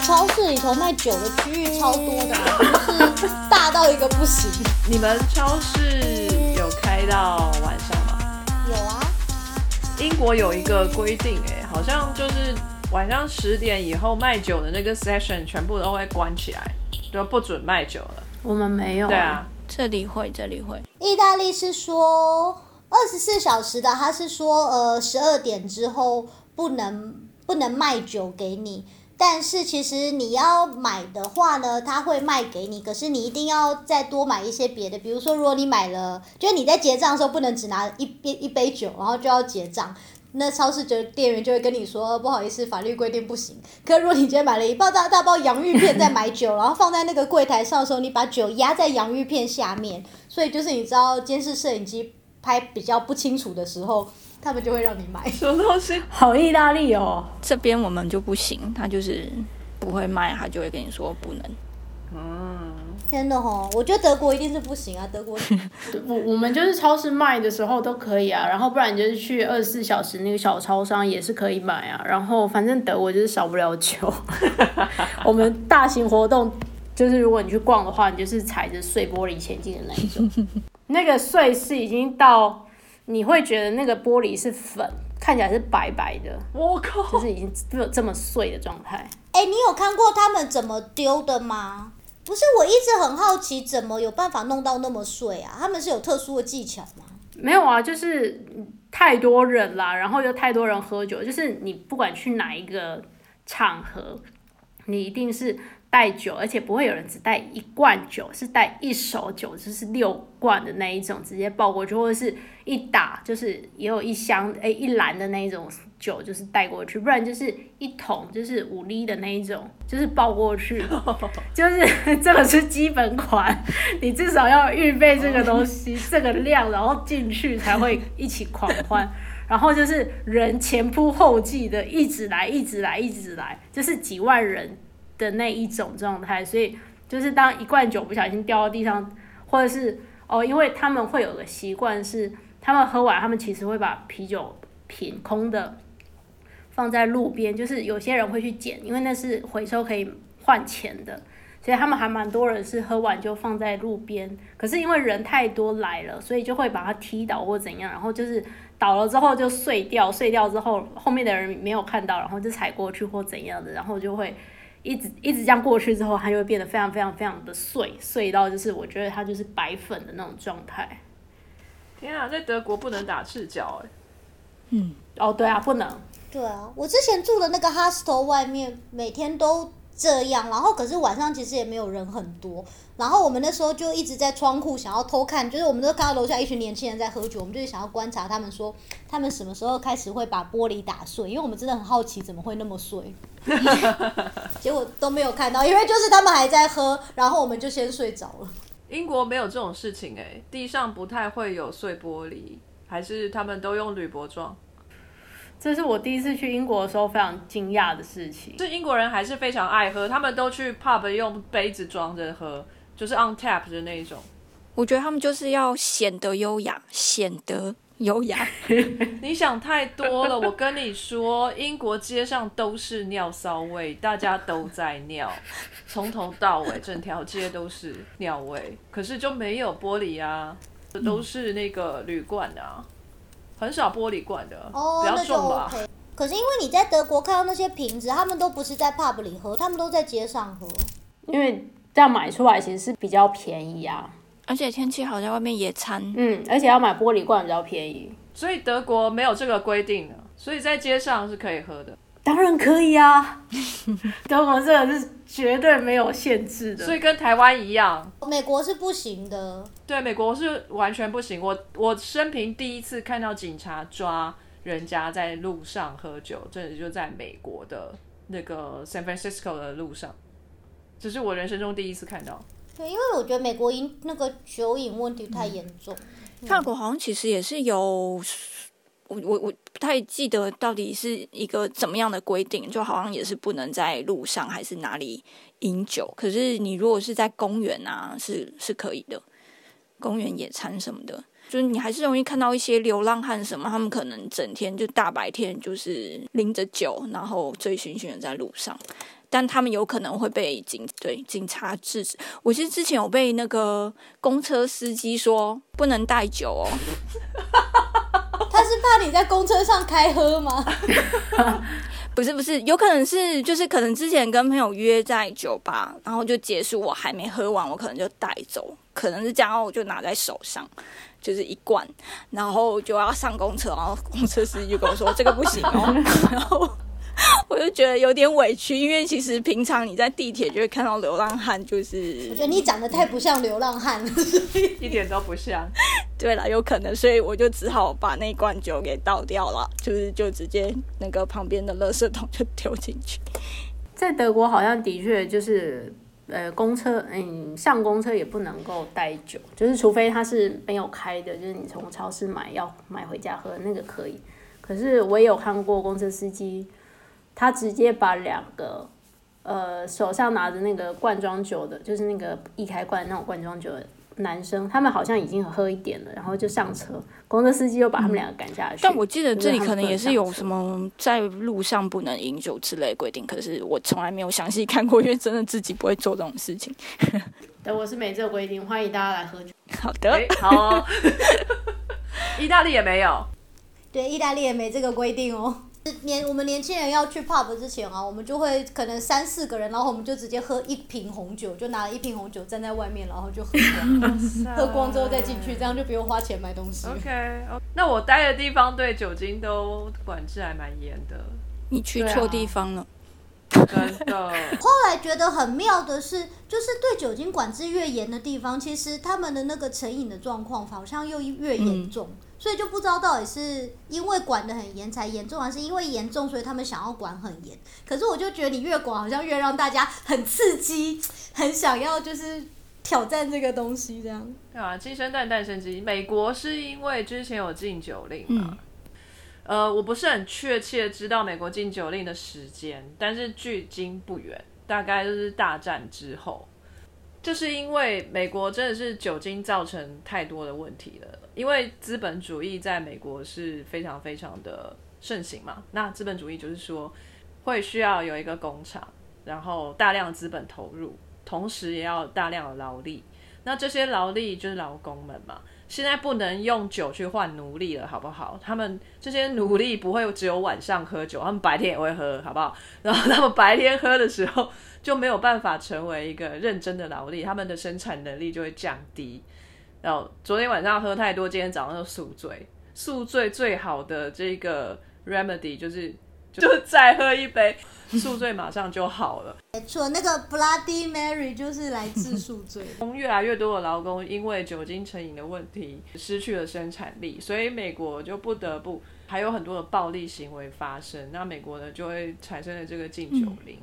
超市里头卖酒的区域超多的、啊，就是大到一个不行。你们超市有开到晚上吗？有啊，英国有一个规定、哎，好像就是晚上十点以后卖酒的那个 session 全部都会关起来，就不准卖酒了。我们没有。对啊，，这里会，这里会。意大利是说二十四小时的，他是说呃十二点之后不能不能卖酒给你。但是其实你要买的话呢，他会卖给你，可是你一定要再多买一些别的，比如说如果你买了，就是你在结账的时候不能只拿一杯一杯酒，然后就要结账。那超市就店员就会跟你说，不好意思，法律规定不行。可如果你今天买了一包大大包洋芋片再买酒，然后放在那个柜台上的时候，你把酒压在洋芋片下面，所以就是你知道监视摄影机拍比较不清楚的时候，他们就会让你买。什么东西？好意大利哦，这边我们就不行，他就是不会卖，他就会跟你说不能。嗯，真的吼，我觉得德国一定是不行啊，德国 我我们就是超市卖的时候都可以啊，然后不然你就是去二十四小时那个小超商也是可以买啊，然后反正德国就是少不了酒。我们大型活动就是如果你去逛的话，你就是踩着碎玻璃前进的那一种，那个碎是已经到你会觉得那个玻璃是粉，看起来是白白的，我靠，就是已经这这么碎的状态。哎、你有看过他们怎么丢的吗？不是，我一直很好奇，怎么有办法弄到那么碎啊？他们是有特殊的技巧吗？没有啊，就是太多人啦，然后又太多人喝酒，就是你不管去哪一个场合，你一定是带酒，而且不会有人只带一罐酒，是带一手酒，就是六罐的那一种，直接抱过去，或者是一打就是也有一箱诶、一篮的那一种酒，就是带过去，不然就是一桶就是五厘的那一种，就是抱过去，就是这个是基本款，你至少要预备这个东西，这个量，然后进去才会一起狂欢。然后就是人前仆后继的，一直来，一直来，一直来，就是几万人的那一种状态。所以就是当一罐酒不小心掉到地上，或者是哦，因为他们会有个习惯是，他们喝完，他们其实会把啤酒瓶空的放在路边，就是有些人会去捡，因为那是回收可以换钱的。所以他们还蛮多人是喝完就放在路边，可是因为人太多来了，所以就会把它踢倒或怎样，然后就是倒了之后就碎掉，碎掉之后后面的人没有看到，然后就踩过去或怎样的，然后就会一直一直这样过去之后，它就会变得非常非常非常的碎，碎到就是我觉得它就是白粉的那种状态。天啊，在德国不能打赤脚哎、哦，对啊，不能，对啊，我之前住的那个 hostel 外面每天都这样，然后可是晚上其实也没有人很多，然后我们那时候就一直在窗户想要偷看，就是我们都看到楼下一群年轻人在喝酒，我们就是想要观察他们说他们什么时候开始会把玻璃打碎，因为我们真的很好奇怎么会那么碎，结果都没有看到，因为就是他们还在喝，然后我们就先睡着了。英国没有这种事情哎、地上不太会有碎玻璃，还是他们都用铝箔装。这是我第一次去英国的时候非常惊讶的事情。是英国人还是非常爱喝，他们都去 pub 用杯子装着喝，就是 on tap 的那一种。我觉得他们就是要显得优雅，显得优雅。你想太多了，我跟你说，英国街上都是尿骚味，大家都在尿，从头到尾整条街都是尿味，可是就没有玻璃啊，都是那个铝罐的啊，很少玻璃罐的，哦，比较重吧。OK。可是因为你在德国看到那些瓶子，他们都不是在 pub 里喝，他们都在街上喝。因为这样买出来其实是比较便宜啊，而且天气好，在外面野餐。嗯，而且要买玻璃罐比较便宜。所以德国没有这个规定的，所以在街上是可以喝的。当然可以啊，德国这个是绝对没有限制的。所以跟台湾一样，美国是不行的，对美国是完全不行。我我生平第一次看到警察抓人家在路上喝酒，真的就在美国的那个 San Francisco 的路上，这是我人生中第一次看到。对，因为我觉得美国因那个酒瘾问题太严重。法国好像其实也是有，我我我不太记得到底是一个怎么样的规定，就好像也是不能在路上还是哪里饮酒。可是你如果是在公园啊，是是可以的，公园野餐什么的，就是你还是容易看到一些流浪汉什么，他们可能整天就大白天就是拎着酒，然后醉醺醺的在路上。但他们有可能会被警对警察制止。我其实之前有被那个公车司机说不能带酒哦，他是怕你在公车上开喝吗？不是不是，有可能是就是可能之前跟朋友约在酒吧，然后就结束，我还没喝完，我可能就带走，可能是这样，我就拿在手上，就是一罐，然后就要上公车，然后公车司机就跟我说这个不行哦，然后 我就觉得有点委屈，因为其实平常你在地铁就会看到流浪汉，就是我觉得你长得太不像流浪汉了。一点都不像。对了，有可能，所以我就只好把那罐酒给倒掉了，就是就直接那个旁边的垃圾桶就丢进去。在德国好像的确就是，呃，公车，嗯，上公车也不能够带酒，就是除非它是没有开的，就是你从超市买要买回家喝那个可以。可是我也有看过公车司机，他直接把两个，呃，手上拿着那个罐装酒的，就是那个易开罐那种罐装酒的男生，他们好像已经喝一点了，然后就上车，公车司机又把他们两个赶下去。但我记得这里可能也是有什么在路上不能饮酒之类的规定，可是我从来没有详细看过，因为真的自己不会做这种事情。对，我是没这个规定，欢迎大家来喝酒。好的，哎、好哦、意大利也没有。对，意大利也没这个规定哦。年我们年轻人要去 pub 之前啊，我们就会可能三四个人，然后我们就直接喝一瓶红酒，就拿了一瓶红酒站在外面，然后就喝光，喝光之后再进去，这样就不用花钱买东西。OK，, 那我待的地方对酒精都管制还蛮严的，你去错地方了。真的。后来觉得很妙的是，就是对酒精管制越严的地方，其实他们的那个成瘾的状况好像又越严重，所以就不知道到底是因为管得很严才严重，还是因为严重所以他们想要管很严。可是我就觉得你越管，好像越让大家很刺激，很想要就是挑战这个东西这样。对啊，鸡生蛋，蛋生鸡。美国是因为之前有禁酒令嘛，呃，我不是很确切知道美国禁酒令的时间，但是距今不远，大概就是大战之后，就是因为美国真的是酒精造成太多的问题了，因为资本主义在美国是非常非常的盛行嘛。那资本主义就是说会需要有一个工厂，然后大量资本投入，同时也要大量的劳力。那这些劳力就是劳工们嘛，现在不能用酒去换奴隶了，好不好？他们这些奴隶不会只有晚上喝酒，他们白天也会喝，好不好？然后他们白天喝的时候就没有办法成为一个认真的劳力，他们的生产能力就会降低。然后昨天晚上喝太多，今天早上就宿醉。宿醉最好的这个 remedy 就是就再喝一杯，宿醉马上就好了。没错，那个 Bloody Mary 就是来治宿醉。越来越多的劳工因为酒精成瘾的问题失去了生产力，所以美国就不得不还有很多的暴力行为发生。那美国呢就会产生了这个禁酒令。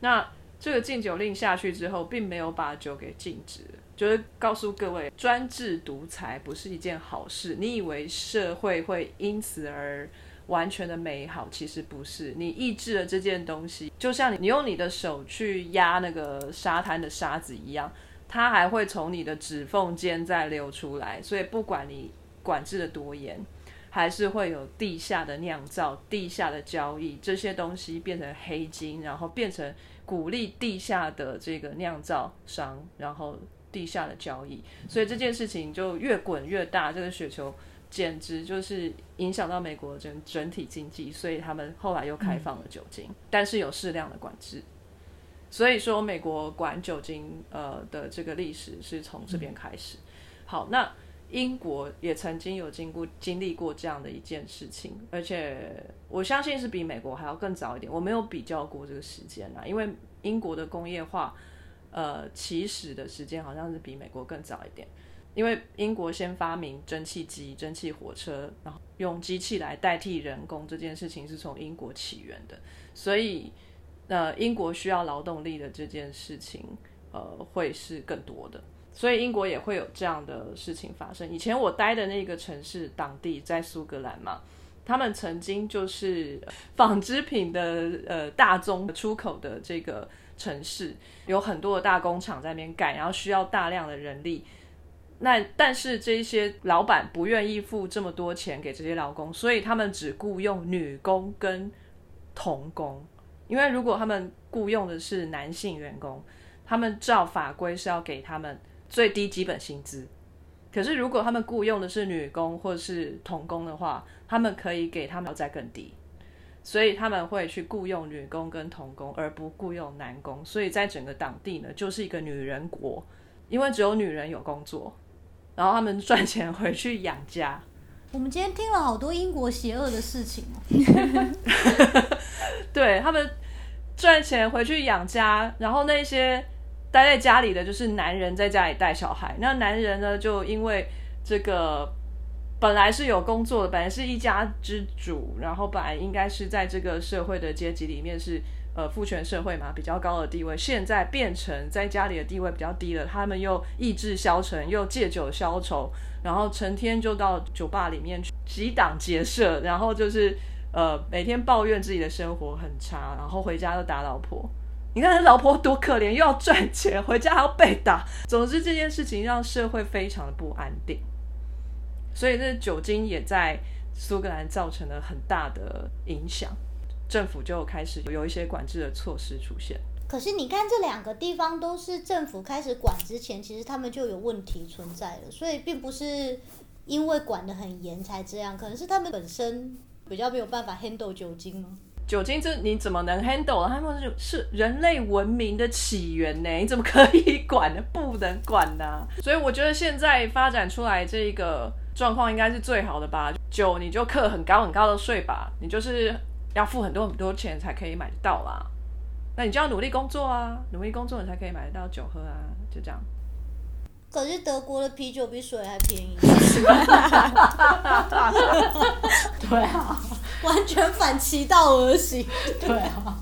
那这个禁酒令下去之后，并没有把酒给禁止，就是告诉各位，专制独裁不是一件好事。你以为社会会因此而完全的美好，其实不是。你抑制了这件东西，就像你用你的手去压那个沙滩的沙子一样，它还会从你的指缝间再流出来。所以不管你管制的多严，还是会有地下的酿造、地下的交易这些东西变成黑金，然后变成鼓励地下的这个酿造商，然后地下的交易。所以这件事情就越滚越大，这个雪球。简直就是影响到美国整整体经济，所以他们后来又开放了酒精，但是有适量的管制。所以说，美国管酒精呃的这个历史是从这边开始。好，那英国也曾经有经过经历过这样的一件事情，而且我相信是比美国还要更早一点。我没有比较过这个时间啊，因为英国的工业化呃起始的时间好像是比美国更早一点。因为英国先发明蒸汽机、蒸汽火车，然后用机器来代替人工这件事情是从英国起源的，所以呃，英国需要劳动力的这件事情，呃，会是更多的，所以英国也会有这样的事情发生。以前我待的那个城市，当地在苏格兰嘛，他们曾经就是纺织品的呃大宗出口的这个城市，有很多的大工厂在那边盖，然后需要大量的人力。那但是这些老板不愿意付这么多钱给这些劳工，所以他们只雇佣女工跟童工，因为如果他们雇佣的是男性员工，他们照法规是要给他们最低基本薪资。可是如果他们雇佣的是女工或是童工的话，他们可以给他们再更低。所以他们会去雇佣女工跟童工，而不雇佣男工。所以在整个当地呢，就是一个女人国，因为只有女人有工作，然后他们赚钱回去养家。我们今天听了好多英国邪恶的事情哦。对他们赚钱回去养家，然后那些待在家里的就是男人在家里带小孩。那男人呢，就因为这个本来是有工作的，本来是一家之主，然后本来应该是在这个社会的阶级里面是呃父权社会嘛，比较高的地位，现在变成在家里的地位比较低了。他们又意志消沉，又借酒消愁。然后成天就到酒吧里面去几档结社，然后就是呃每天抱怨自己的生活很差，然后回家又打老婆。你看他老婆多可怜，又要赚钱，回家还要被打。总之这件事情让社会非常的不安定，所以这酒精也在苏格兰造成了很大的影响，政府就开始有一些管制的措施出现。可是你看，这两个地方都是政府开始管之前，其实他们就有问题存在了，所以并不是因为管得很严才这样，可能是他们本身比较没有办法 handle 酒精吗？酒精这你怎么能 handle？他们是人类文明的起源呢，你怎么可以管呢？不能管呢。所以我觉得现在发展出来这个状况应该是最好的吧？酒你就课很高很高的税吧，你就是要付很多很多钱才可以买得到啦。那你就要努力工作啊，努力工作你才可以买得到酒喝啊，就这样。可是德国的啤酒比水还便宜。对啊，完全反其道而行。对啊，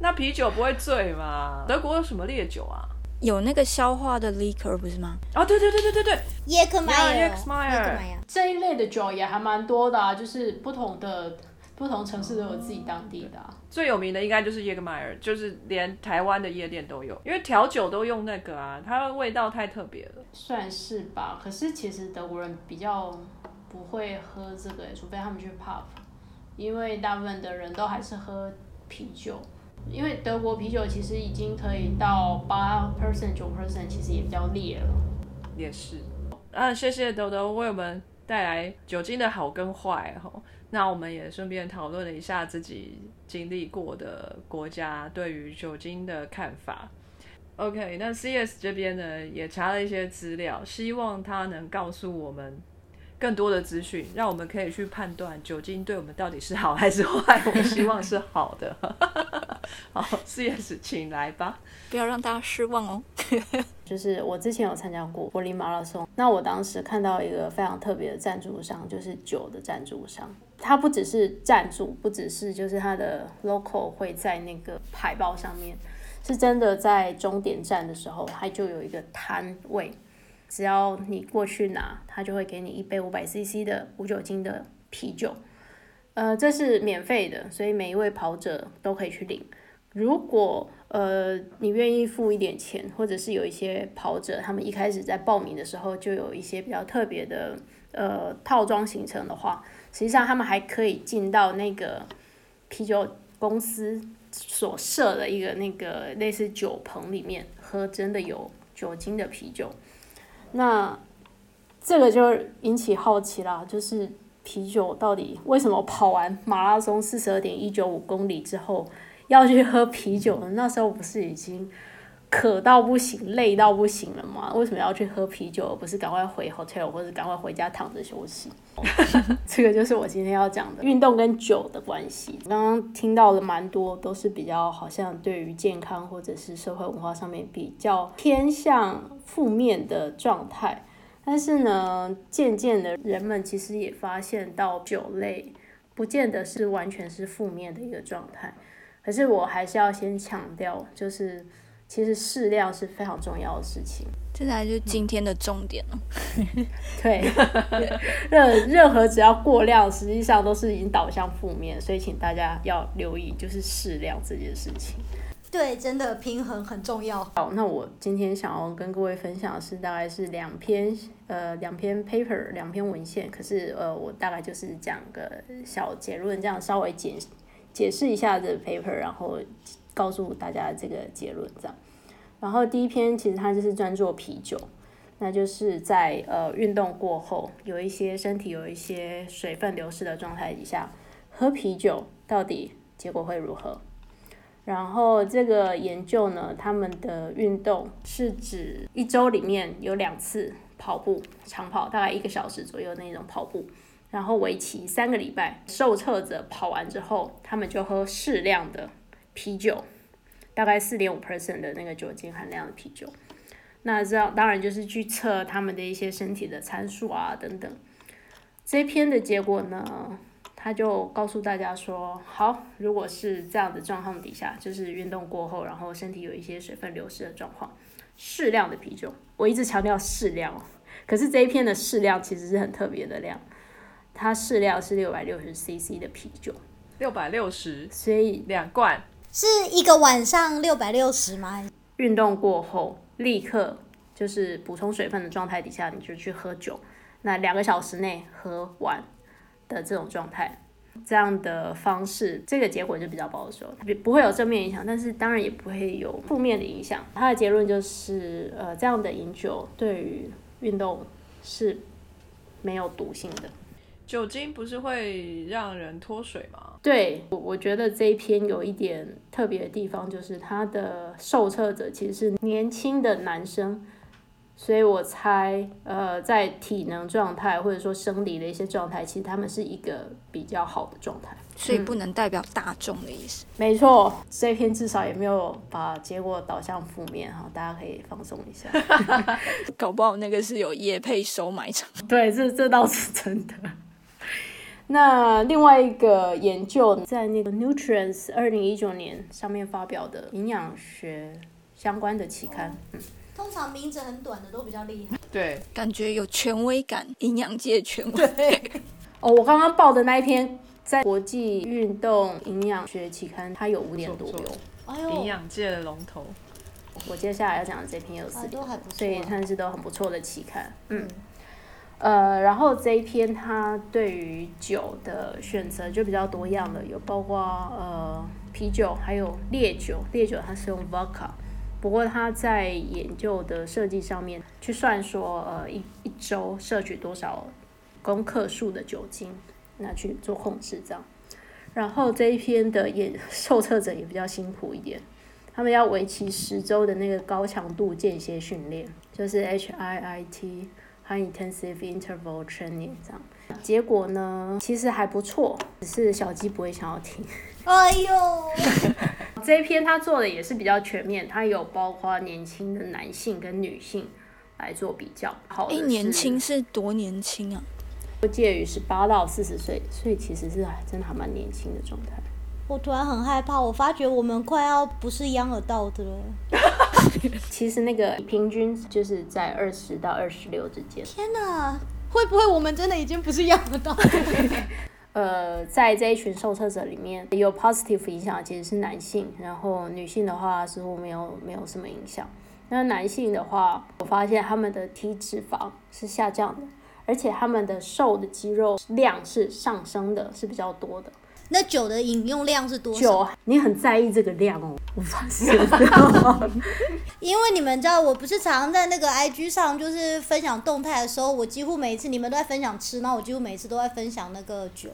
那啤酒不会醉吗？德国有什么烈酒啊？有那个消化的 liquor 不是吗？啊，对对对对对对，耶克迈尔，耶克迈尔这一类的酒也还蛮多的啊，就是不同的不同城市都有自己当地的、啊。最有名的应该就是耶格迈尔，就是连台湾的夜店都有，因为调酒都用那个啊，它的味道太特别了。算是吧，可是其实德国人比较不会喝这个，除非他们去 pub，因为大部分的人都还是喝啤酒，因为德国啤酒其实已经可以到八 percent 九 percent，其实也比较烈了。也是，啊，谢谢豆豆为我们带来酒精的好跟坏哈。那我们也顺便讨论了一下自己经历过的国家对于酒精的看法。OK，那 CS 这边呢也查了一些资料，希望他能告诉我们更多的资讯，让我们可以去判断酒精对我们到底是好还是坏。我们希望是好的。好，CS，请来吧，不要让大家失望哦。就是我之前有参加过柏林马拉松，那我当时看到一个非常特别的赞助商，就是酒的赞助商。它不只是赞助，不只是就是它的 local 会在那个海报上面，是真的在终点站的时候，它就有一个摊位，只要你过去拿，它就会给你一杯五百 CC 的无酒精的啤酒。呃，这是免费的，所以每一位跑者都可以去领。如果呃你愿意付一点钱，或者是有一些跑者，他们一开始在报名的时候就有一些比较特别的呃套装行程的话，实际上他们还可以进到那个啤酒公司所设的一个那个类似酒棚里面喝真的有酒精的啤酒。那这个就引起好奇啦，就是啤酒到底为什么跑完马拉松四十二点一九五公里之后？要去喝啤酒了，那时候不是已经渴到不行、累到不行了吗？为什么要去喝啤酒，而不是赶快回 hotel 或者赶快回家躺着休息？这个就是我今天要讲的运动跟酒的关系。刚刚听到了蛮多，都是比较好像对于健康或者是社会文化上面比较偏向负面的状态。但是呢，渐渐的，人们其实也发现到酒类不见得是完全是负面的一个状态。可是我还是要先强调，就是其实适量是非常重要的事情。这才是今天的重点了。对，任任何只要过量，实际上都是已经导向负面，所以请大家要留意，就是适量这件事情。对，真的平衡很重要。好，那我今天想要跟各位分享的是，大概是两篇呃两篇 paper 两篇文献，可是呃我大概就是讲个小结论，这样稍微简。解释一下这 paper，然后告诉大家这个结论这样。然后第一篇其实它就是专做啤酒，那就是在呃运动过后有一些身体有一些水分流失的状态底下，喝啤酒到底结果会如何？然后这个研究呢，他们的运动是指一周里面有两次跑步，长跑大概一个小时左右那种跑步，然后为期三个礼拜。受测者跑完之后，他们就喝适量的啤酒，大概四点五 percent 的那个酒精含量的啤酒。那这样当然就是去测他们的一些身体的参数啊等等。这篇的结果呢？他就告诉大家说，好，如果是这样的状况底下，就是运动过后，然后身体有一些水分流失的状况，适量的啤酒，我一直强调适量，可是这一篇的适量其实是很特别的量，它适量是六百六十 CC 的啤酒，六百六十，所以两罐是一个晚上六百六十吗？运动过后立刻就是补充水分的状态底下，你就去喝酒，那两个小时内喝完。的这种状态，这样的方式，这个结果就比较保守，不不会有正面影响，但是当然也不会有负面的影响。他的结论就是，呃，这样的饮酒对于运动是没有毒性的。酒精不是会让人脱水吗？对，我我觉得这一篇有一点特别的地方，就是它的受测者其实是年轻的男生。所以我猜，呃，在体能状态或者说生理的一些状态，其实他们是一个比较好的状态。所以不能代表大众的意思。没错，这篇至少也没有把结果导向负面哈，大家可以放松一下。搞不好那个是有业配收买场。对，这这倒是真的。那另外一个研究在那个《Nutrients》二零一九年上面发表的营养学相关的期刊，嗯。通常名字很短的都比较厉害，对，感觉有权威感，营养界权威。哦，我刚刚报的那一篇在国际运动营养学期刊，它有五点多六，哎呦，营养界的龙头。我接下来要讲的这篇有四点，所以算是都很不错的期刊。嗯，呃，然后这一篇它对于酒的选择就比较多样了，有包括呃啤酒，还有烈酒，烈酒它是用 vodka。不过他在研究的设计上面去算说，呃，一一周摄取多少公克数的酒精，那去做控制这样。然后这一篇的也 受测者也比较辛苦一点，他们要为期十周的那个高强度间歇训练，就是 HIIT High Intensive Interval Training 这样。结果呢，其实还不错，只是小鸡不会想要听。哎呦，这一篇他做的也是比较全面，他有包括年轻的男性跟女性来做比较。好，哎，年轻是多年轻啊？介于十八到四十岁，所以其实是真的还蛮年轻的状态。我突然很害怕，我发觉我们快要不是央儿道的了。其实那个平均就是在二十到二十六之间。天哪，会不会我们真的已经不是央儿道？呃，在这一群受测者里面有 positive 影响，其实是男性，然后女性的话似乎没有没有什么影响。那男性的话，我发现他们的体脂肪是下降的，而且他们的瘦的肌肉量是上升的，是比较多的。那酒的饮用量是多少？酒，你很在意这个量哦，我发现。因为你们知道，我不是常在那个 IG 上就是分享动态的时候，我几乎每一次你们都在分享吃，然后我几乎每一次都在分享那个酒。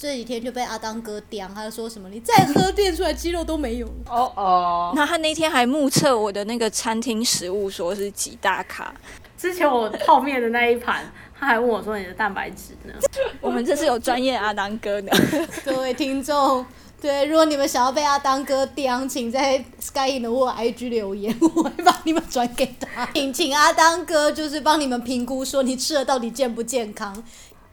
这几天就被阿当哥刁，他就说什么你再喝变出来肌肉都没有。哦哦。那他那天还目测我的那个餐厅食物，说是几大卡。之前我泡面的那一盘。他还问我说：“你的蛋白质呢？”我们这是有专业阿当哥的，各位听众，对，如果你们想要被阿当哥刁，请在 Sky 的或 IG 留言，我会帮你们转给他，请请阿当哥就是帮你们评估，说你吃的到底健不健康。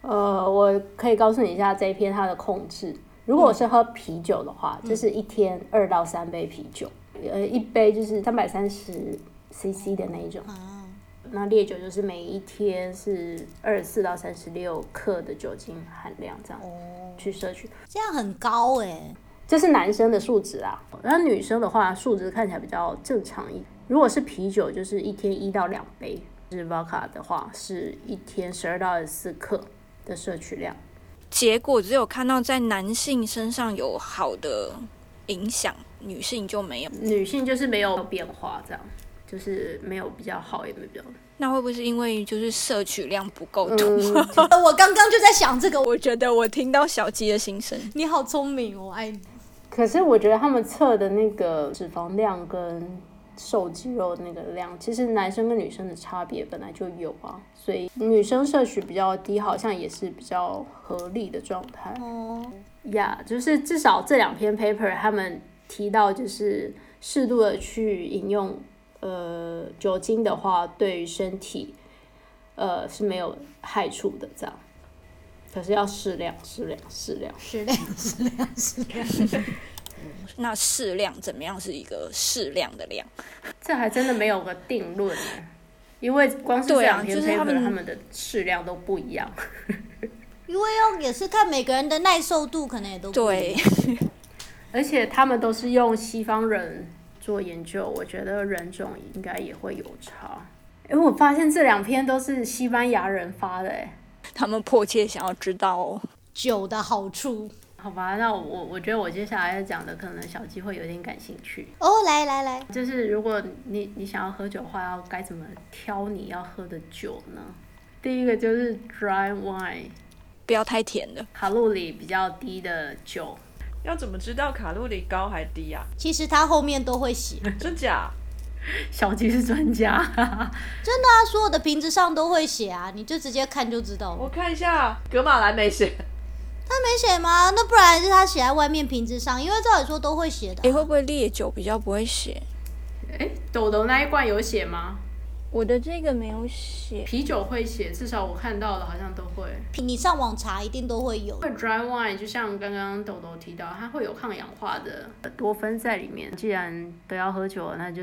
呃，我可以告诉你一下这一篇它的控制。如果我是喝啤酒的话，就是一天二到三杯啤酒，呃，一杯就是三百三十 CC 的那一种。那烈酒就是每一天是二十四到三十六克的酒精含量，这样去摄取，这样很高哎。这是男生的数值啊，那女生的话数值看起来比较正常一。如果是啤酒，就是一天一到两杯；是 vodka 的话，是一天十二到二十四克的摄取量。结果只有看到在男性身上有好的影响，女性就没有。女性就是没有变化，这样就是没有比较好，也没有比较。那会不会是因为就是摄取量不够多？嗯，我刚刚就在想这个，我觉得我听到小鸡的心声。你好聪明，我爱你。可是我觉得他们测的那个脂肪量跟瘦肌肉那个量，其实男生跟女生的差别本来就有啊，所以女生摄取比较低，好像也是比较合理的状态。哦，呀就是至少这两篇 paper 他们提到，就是适度的去饮用呃酒精的话，对于身体呃是没有害处的，这样。可是要适量，适量，适量。适量，适量，适量。那适量怎么样是一个适量的量？这还真的没有个定论呢，因为光是这两篇就是他们他们的适量都不一样。因为要也是看每个人的耐受度，可能也都不一对样，而且他们都是用西方人做研究，我觉得人种应该也会有差。哎，我发现这两篇都是西班牙人发的，哎，他们迫切想要知道哦。酒的好处。好吧，那我我觉得我接下来要讲的可能小鸡会有点感兴趣，哦，来来来，就是如果你你想要喝酒的话，要该怎么挑你要喝的酒呢？第一个就是 dry wine，不要太甜的，卡路里比较低的酒，要怎么知道卡路里高还低啊？其实它后面都会写，真 真假？小吉是专家。真的啊，所有的瓶子上都会写啊，你就直接看就知道了。我看一下，格马兰没写。他没写吗？那不然是他写在外面瓶子上，因为照理说都会写的啊、诶，会不会烈酒比较不会写？哎，豆豆那一罐有写吗？我的这个没有写，啤酒会写，至少我看到的好像都会。你上网查一定都会有 dry wine 就像刚刚豆豆提到，它会有抗氧化的多酚在里面。既然都要喝酒，那就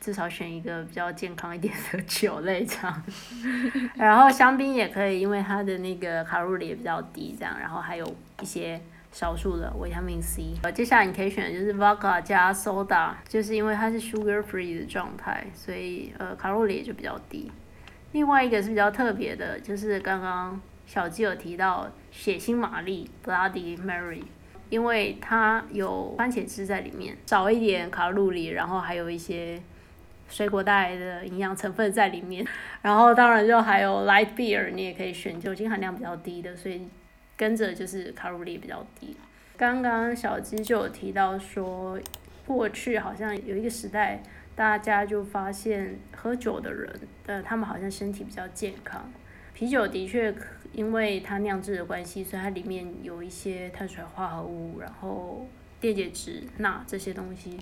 至少选一个比较健康一点的酒类这样。然后香槟也可以，因为它的那个卡路里也比较低，这样。然后还有一些少数的维他命 C。呃，接下来你可以选的就是 vodka 加 soda，就是因为它是 sugar free 的状态，所以呃卡路里也就比较低。另外一个是比较特别的，就是刚刚小鸡有提到血腥玛丽 （Bloody Mary），因为它有番茄汁在里面，少一点卡路里，然后还有一些水果带来的营养成分在里面。然后当然就还有 light beer，你也可以选酒精含量比较低的，所以跟着就是卡路里比较低。刚刚小鸡就有提到说，过去好像有一个时代，大家就发现喝酒的人，呃，他们好像身体比较健康。啤酒的确，因为它酿制的关系，所以它里面有一些碳水化合物，然后电解质、钠这些东西，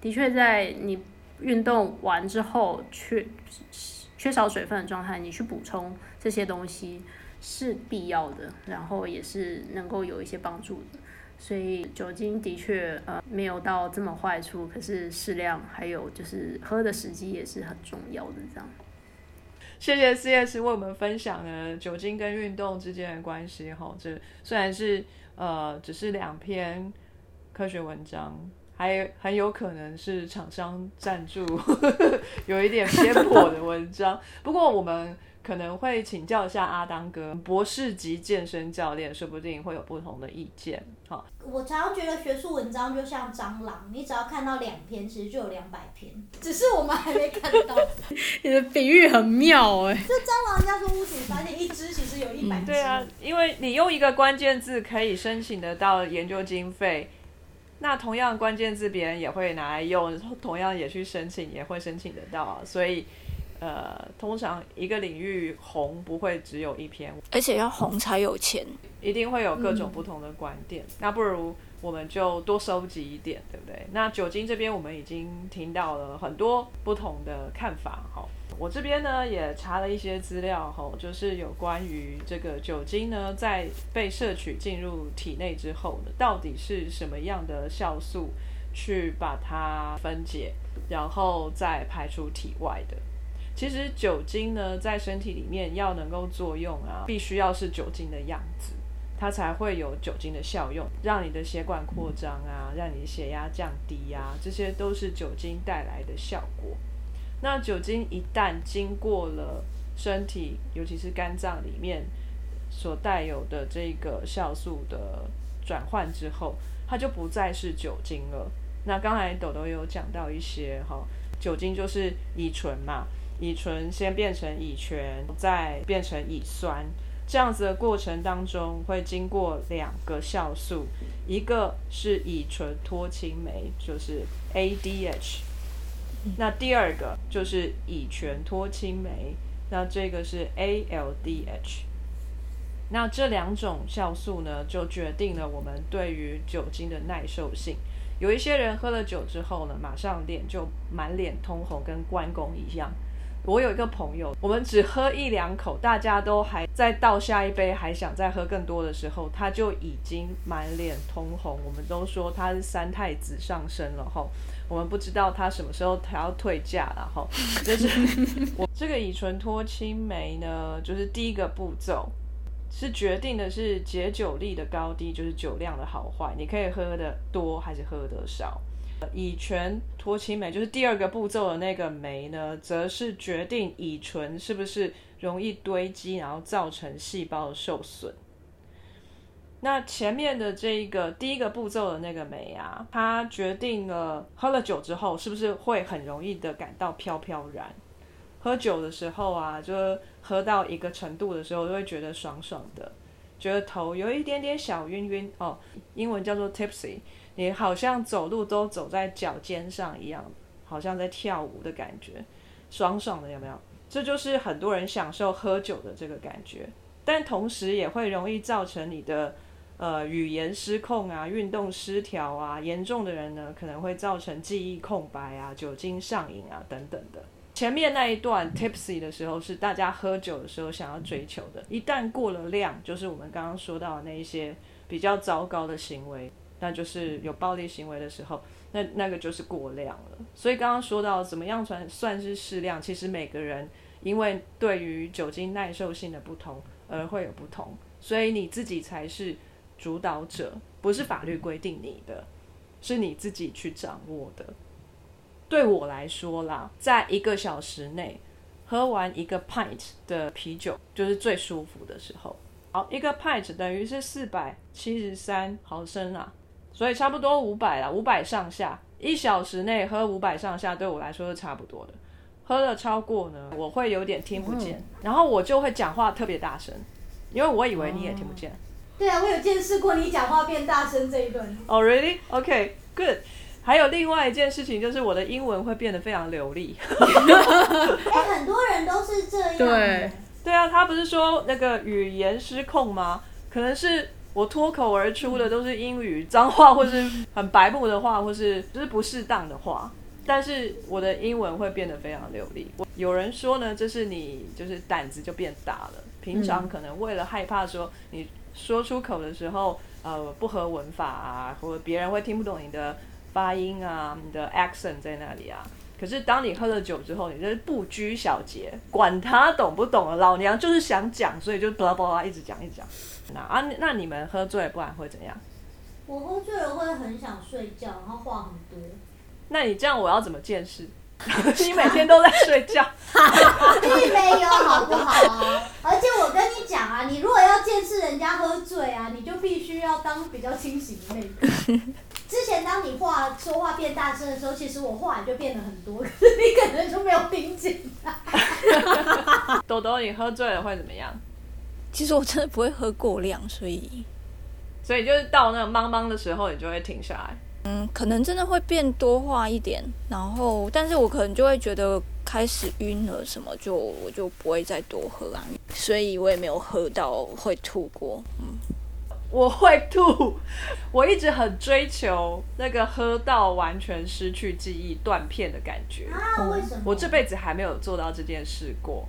的确在你运动完之后缺缺少水分的状态，你去补充这些东西是必要的，然后也是能够有一些帮助的。所以酒精的确呃没有到这么坏处，可是适量，还有就是喝的时机也是很重要的。这样，谢谢 CS 为我们分享了酒精跟运动之间的关系。哈，这虽然是呃只是两篇科学文章，还很有可能是厂商赞助，有一点偏颇的文章。不过我们可能会请教一下阿当哥，博士级健身教练，说不定会有不同的意见。好，我常常觉得学术文章就像蟑螂，你只要看到两篇，其实就有两百篇，只是我们还没看到。你的比喻很妙哎、这蟑螂，人家说屋主发现一只，其实有一百只。对啊，因为你用一个关键字可以申请得到研究经费，那同样关键字别人也会拿来用，同样也去申请，也会申请得到啊。所以，呃，通常一个领域红不会只有一篇，而且要红才有钱。一定会有各种不同的观点。那不如我们就多收集一点，对不对？那酒精这边我们已经听到了很多不同的看法，哈。我这边呢也查了一些资料，哈，就是有关于这个酒精呢在被摄取进入体内之后呢，到底是什么样的酵素去把它分解，然后再排出体外的。其实酒精呢，在身体里面要能够作用啊，必须要是酒精的样子，它才会有酒精的效用，让你的血管扩张啊，让你的血压降低啊，这些都是酒精带来的效果。那酒精一旦经过了身体，尤其是肝脏里面所带有的这个酵素的转换之后，它就不再是酒精了。那刚才豆豆有讲到一些哈，酒精就是乙醇嘛，乙醇先变成乙醛，再变成乙酸，这样子的过程当中会经过两个酵素，一个是乙醇脱氢酶，就是 ADH，那第二个就是乙醛脱氢酶，那这个是 ALDH。那这两种酵素呢，就决定了我们对于酒精的耐受性。有一些人喝了酒之后呢，马上脸就满脸通红，跟关公一样。我有一个朋友，我们只喝一两口，大家都还在倒下一杯，还想再喝更多的时候，他就已经满脸通红。我们都说他是三太子上身了哈。我们不知道他什么时候还要退价了哈。就是我这个乙醇脱氢酶呢，就是第一个步骤。是决定的是解酒力的高低，就是酒量的好坏。你可以喝的多还是喝的少。乙醛脱氢酶就是第二个步骤的那个酶呢，则是决定乙醇是不是容易堆积，然后造成细胞受损。那前面的这一个第一个步骤的那个酶啊，它决定了喝了酒之后是不是会很容易的感到飘飘然。喝酒的时候啊，就喝到一个程度的时候，就会觉得爽爽的，觉得头有一点点小晕晕哦，英文叫做 tipsy，你好像走路都走在脚尖上一样，好像在跳舞的感觉，爽爽的有没有？这就是很多人享受喝酒的这个感觉，但同时也会容易造成你的呃语言失控啊、运动失调啊，严重的人呢可能会造成记忆空白啊、酒精上瘾啊等等的。前面那一段 tipsy 的时候是大家喝酒的时候想要追求的，一旦过了量，就是我们刚刚说到的那一些比较糟糕的行为，那就是有暴力行为的时候，那那个就是过量了。所以刚刚说到怎么样算算是适量，其实每个人因为对于酒精耐受性的不同而会有不同，所以你自己才是主导者，不是法律规定你的，是你自己去掌握的。对我来说啦，在一个小时内喝完一个 pint 的啤酒，就是最舒服的时候。好，一个 pint 等于是四百七十三毫升啊，所以差不多五百啦，五百上下。一小时内喝五百上下，对我来说是差不多的。喝了超过呢，我会有点听不见，然后我就会讲话特别大声，因为我以为你也听不见。对啊，我有见识过你讲话变大声这一段。Oh really? Okay, good. 还有另外一件事情，就是我的英文会变得非常流利。哎，很多人都是这样。对，对啊，他不是说那个语言失控吗？可能是我脱口而出的都是英语脏话，或是很白目的话，或是就是不适当的话。但是我的英文会变得非常流利。有人说呢，这是你就是胆子就变大了。平常可能为了害怕说你说出口的时候，呃，不合文法啊，或者别人会听不懂你的。发音啊，你的 accent 在那里啊。可是当你喝了酒之后，你就是不拘小节，管他懂不懂了，老娘就是想讲，所以就巴拉巴拉一直讲一直讲。那啊，那你们喝醉不然会怎样？我喝醉了会很想睡觉，然后话很多。那你这样我要怎么见识？你每天都在睡觉，并没有好不好啊？而且我跟你讲啊，你如果要见识人家喝醉啊，你就必须要当比较清醒的那个。之前当你话说话变大声的时候，其实我话也就变得很多，可是你可能就没有听见。朵朵，你喝醉了会怎么样？其实我真的不会喝过量，所以，所以就是到那个茫茫的时候，你就会停下来。嗯，可能真的会变多话一点，然后，但是我可能就会觉得开始晕了什么，就我就不会再多喝啊，所以我也没有喝到会吐过。嗯。我会吐，我一直很追求那个喝到完全失去记忆、断片的感觉。啊，为什么？我这辈子还没有做到这件事过，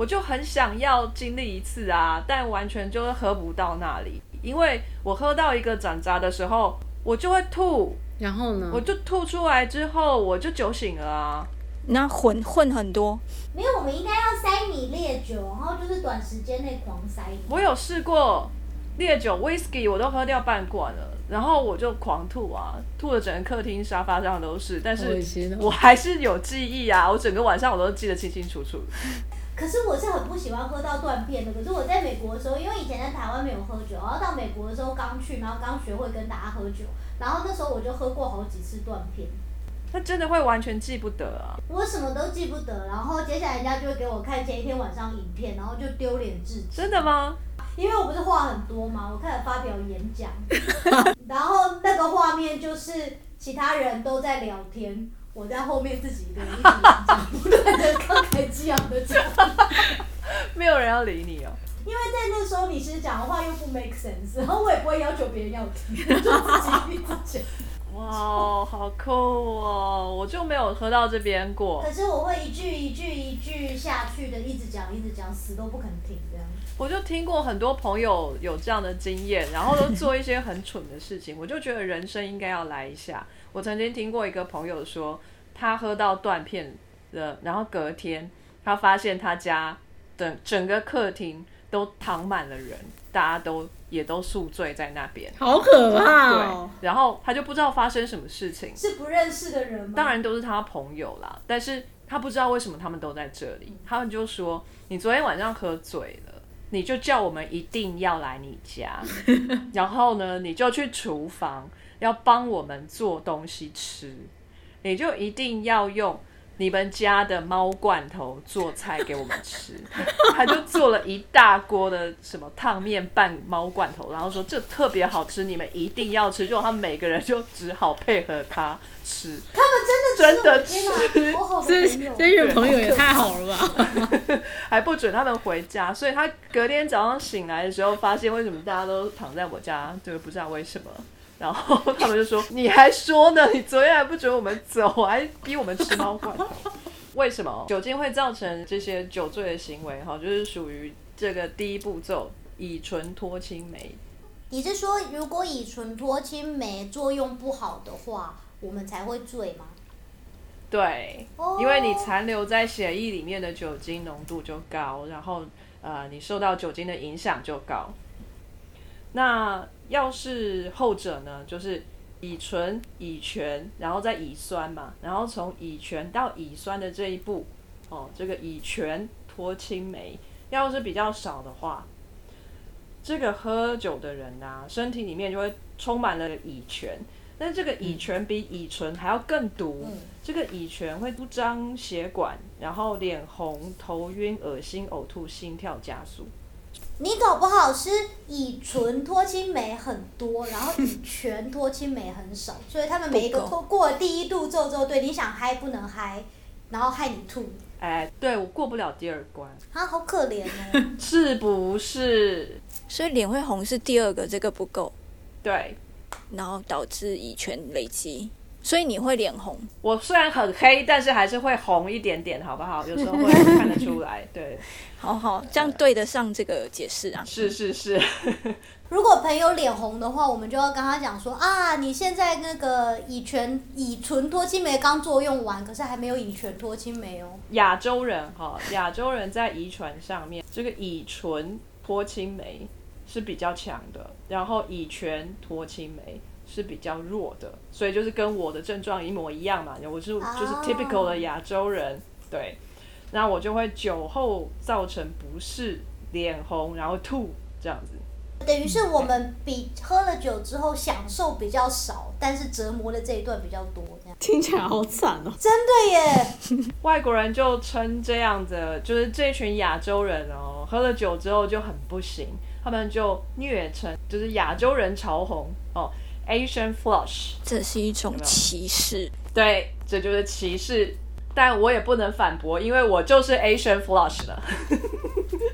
我就很想要经历一次啊，但完全就是喝不到那里，因为我喝到一个斩渣的时候，我就会吐。然后呢？我就吐出来之后，我就酒醒了啊。那混混很多？没有，我们应该要塞米烈酒，然后就是短时间内狂塞。我有试过。烈酒 whisky 我都喝掉半罐了，然后我就狂吐啊，吐的整个客厅沙发上都是，但是我还是有记忆啊，我整个晚上我都记得清清楚楚。可是我是很不喜欢喝到断片的。可是我在美国的时候，因为以前在台湾没有喝酒，然后到美国的时候刚去，然后刚学会跟大家喝酒，然后那时候我就喝过好几次断片。他真的会完全记不得啊！我什么都记不得，然后接下来人家就会给我看前一天晚上影片，然后就丢脸至极。真的吗？因为我不是话很多嘛，我开始发表演讲，然后那个画面就是其他人都在聊天，我在后面自己一个人一直讲，不断的慷慨激昂的讲。没有人要理你哦。因为在那时候你其实讲的话又不 make sense，然后我也不会要求别人要听，就自己一直讲。哇，好酷哦！我就没有喝到这边过。可是我会一句一句一句下去的，一直讲一直讲，死都不肯停这样。我就听过很多朋友有这样的经验，然后都做一些很蠢的事情，我就觉得人生应该要来一下。我曾经听过一个朋友说，他喝到断片了，然后隔天他发现他家的整个客厅都躺满了人，大家都也都宿醉在那边。好可怕对哦！，然后他就不知道发生什么事情，是不认识的人吗？当然都是他朋友啦，但是他不知道为什么他们都在这里。他们就说：“你昨天晚上喝醉了，你就叫我们一定要来你家，然后呢，你就去厨房要帮我们做东西吃，你就一定要用。”你们家的猫罐头做菜给我们吃，他就做了一大锅的什么烫面拌猫罐头，然后说这特别好吃，你们一定要吃。就他们每个人就只好配合他吃。他们真的真的吃这。这群朋友也太好了吧！还不准他们回家，所以他隔天早上醒来的时候，发现为什么大家都躺在我家，这个不知道为什么。然后 他们就说：“ 你还说呢？你昨天还不准我们走，还逼我们吃猫罐头，为什么？酒精会造成这些酒醉的行为，哈，就是属于这个第一步骤乙醇脱氢酶。你是说，如果乙醇脱氢酶作用不好的话，我们才会醉吗？对，哦因为你残留在血液里面的酒精浓度就高，然后呃，你受到酒精的影响就高。那要是后者呢，就是乙醇、乙醛，然后再乙酸嘛，然后从乙醛到乙酸的这一步，哦，这个乙醛脱氢酶，要是比较少的话，这个喝酒的人啊，身体里面就会充满了乙醛。但这个乙醛比乙醇还要更毒，嗯这个乙醛会不张血管，然后脸红、头晕、恶心、呕吐、心跳加速。你搞不好是乙醇脱氢酶很多，然后乙醛脱氢酶很少，所以他们每一个脱过了第一步骤之后，对你想嗨不能嗨，然后害你吐，哎，对我过不了第二关，啊，好可怜哦。是不是？所以脸会红是第二个，这个不够，对然后导致乙醛累积，所以你会脸红。我虽然很黑，但是还是会红一点点，好不好？有时候会看得出来。对，好好，这样对得上这个解释啊。是是是，如果朋友脸红的话，我们就要跟他讲说啊，你现在那个乙醛、乙醇脱氢酶刚作用完，可是还没有乙醛脱氢酶哦。亚洲人哈，亚洲人在遗传上面，这个乙醇脱氢酶是比较强的，然后乙醛脱氢酶是比较弱的，所以就是跟我的症状一模一样嘛，我是就是 typical 的亚洲人，对，那我就会酒后造成不适、脸红，然后吐这样子。等于是我们比喝了酒之后享受比较少，但是折磨的这一段比较多，这样。听起来好惨哦。真的耶，外国人就称这样的，就是这群亚洲人哦，喝了酒之后就很不行，他们就虐称就是亚洲人潮红哦，Asian flush，这是一种歧视。对，这就是歧视，但我也不能反驳，因为我就是 Asian flush 了。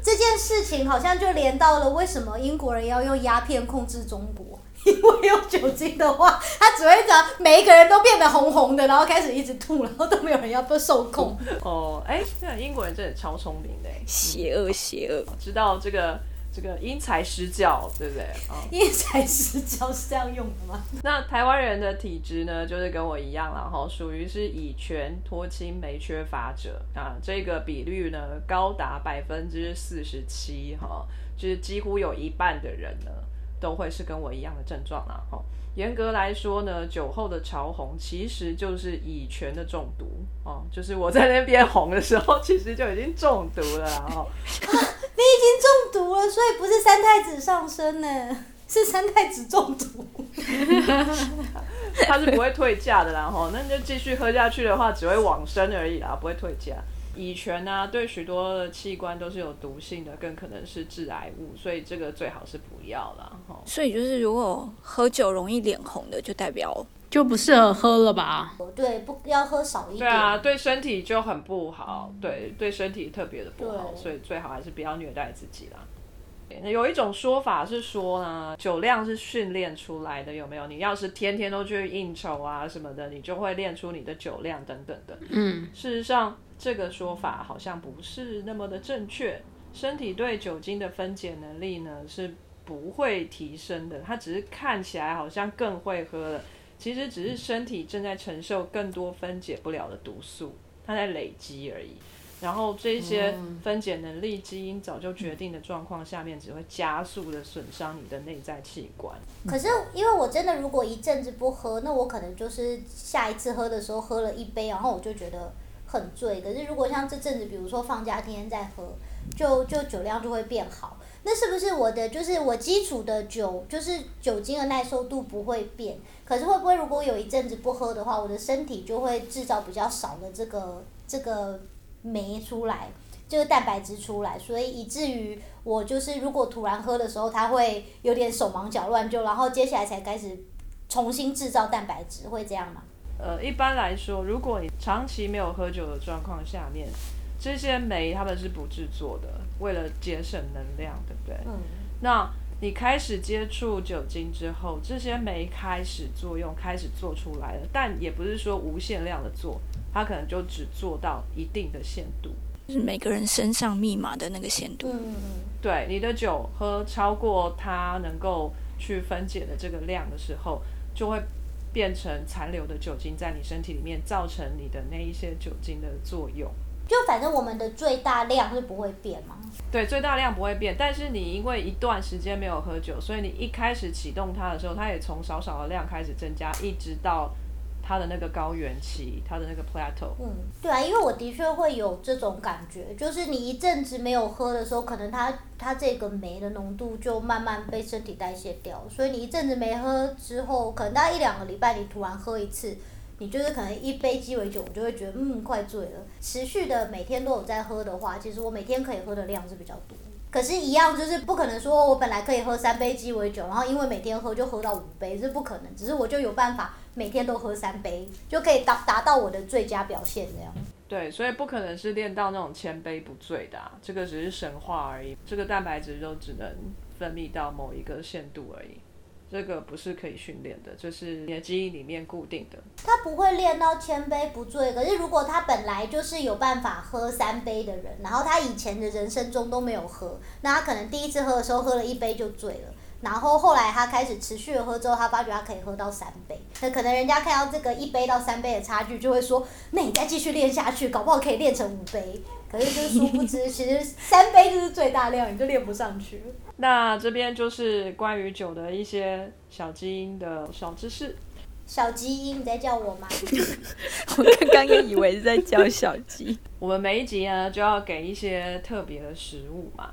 这件事情好像就连到了为什么英国人要用鸦片控制中国。因为用酒精的话，他只会让每一个人都变得红红的，然后开始一直吐，然后都没有人要不受控。哦，哎，那英国人真的超聪明的，邪恶，邪恶。知道这个这个因材施教，对不对啊？因材施教是这样用的吗？那台湾人的体质呢，就是跟我一样啦，哈，属于是乙醛脱氢酶缺乏者啊，这个比率呢高达百分之四十七，哈，就是几乎有一半的人呢，都都会是跟我一样的症状啦。哈，严格来说呢，酒后的潮红其实就是乙醛的中毒哦，就是我在那边红的时候，其实就已经中毒了啦。哈，你已经中毒了，所以不是三太子上身呢，是三太子中毒。他是不会退价的啦。吼，那你就继续喝下去的话，只会往生而已啦，不会退价。乙醛啊，对许多的器官都是有毒性的，更可能是致癌物，所以这个最好是不要了吼。所以就是如果喝酒容易脸红的，就代表就不适合喝了吧？对，不要喝少一点。对啊，对身体就很不好，对对身体特别的不好，所以最好还是不要虐待自己啦。有一种说法是说呢，酒量是训练出来的，有没有？你要是天天都去应酬啊什么的，你就会练出你的酒量等等的。嗯，事实上。这个说法好像不是那么的正确。身体对酒精的分解能力呢是不会提升的，它只是看起来好像更会喝了，其实只是身体正在承受更多分解不了的毒素，它在累积而已。然后这些分解能力基因早就决定的状况下面，只会加速的损伤你的内在器官。可是因为我真的如果一阵子不喝，那我可能就是下一次喝的时候喝了一杯，然后我就觉得。很醉，可是如果像这阵子，比如说放假天天在喝，就就酒量就会变好。那是不是我的就是我基础的酒，就是酒精的耐受度不会变？可是会不会如果有一阵子不喝的话，我的身体就会制造比较少的这个这个酶出来，这个蛋白质出来，所以以至于我就是如果突然喝的时候，它会有点手忙脚乱，就然后接下来才开始重新制造蛋白质，会这样吗？呃，一般来说，如果你长期没有喝酒的状况下面，这些酶他们是不制作的，为了节省能量，对不对？嗯。那你开始接触酒精之后，这些酶开始作用，开始做出来了，但也不是说无限量的做，它可能就只做到一定的限度，就是每个人身上密码的那个限度。嗯嗯嗯。对，你的酒喝超过它能够去分解的这个量的时候，就会。变成残留的酒精在你身体里面，造成你的那一些酒精的作用。就反正我们的最大量是不会变嘛？对，最大量不会变，但是你因为一段时间没有喝酒，所以你一开始启动它的时候，它也从少少的量开始增加，一直到。它的那个高原期，它的那个 plateau。嗯，对啊，因为我的确会有这种感觉，就是你一阵子没有喝的时候，可能它它这个酶的浓度就慢慢被身体代谢掉，所以你一阵子没喝之后，可能大概一两个礼拜，你突然喝一次，你就是可能一杯鸡尾酒，我就会觉得嗯快醉了。持续的每天都有在喝的话，其实我每天可以喝的量是比较多。可是，一样就是不可能说，我本来可以喝三杯鸡尾酒，然后因为每天喝就喝到五杯，是不可能。只是我就有办法每天都喝三杯，就可以达达到我的最佳表现这样。对，所以不可能是练到那种千杯不醉的，这个只是神话而已。这个蛋白质都只能分泌到某一个限度而已。这个不是可以训练的，就是你的基因里面固定的。他不会练到千杯不醉，可是如果他本来就是有办法喝三杯的人，然后他以前的人生中都没有喝，那他可能第一次喝的时候喝了一杯就醉了，然后后来他开始持续的喝之后，他发觉他可以喝到三杯。那可能人家看到这个一杯到三杯的差距，就会说，那你再继续练下去，搞不好可以练成五杯。可是就是殊不知，其实三杯就是最大量，你就练不上去。那这边就是关于酒的一些小基因的小知识。小基因，你在叫我吗？我刚刚也以为是在叫小鸡。我们每一集呢，就要给一些特别的食物嘛。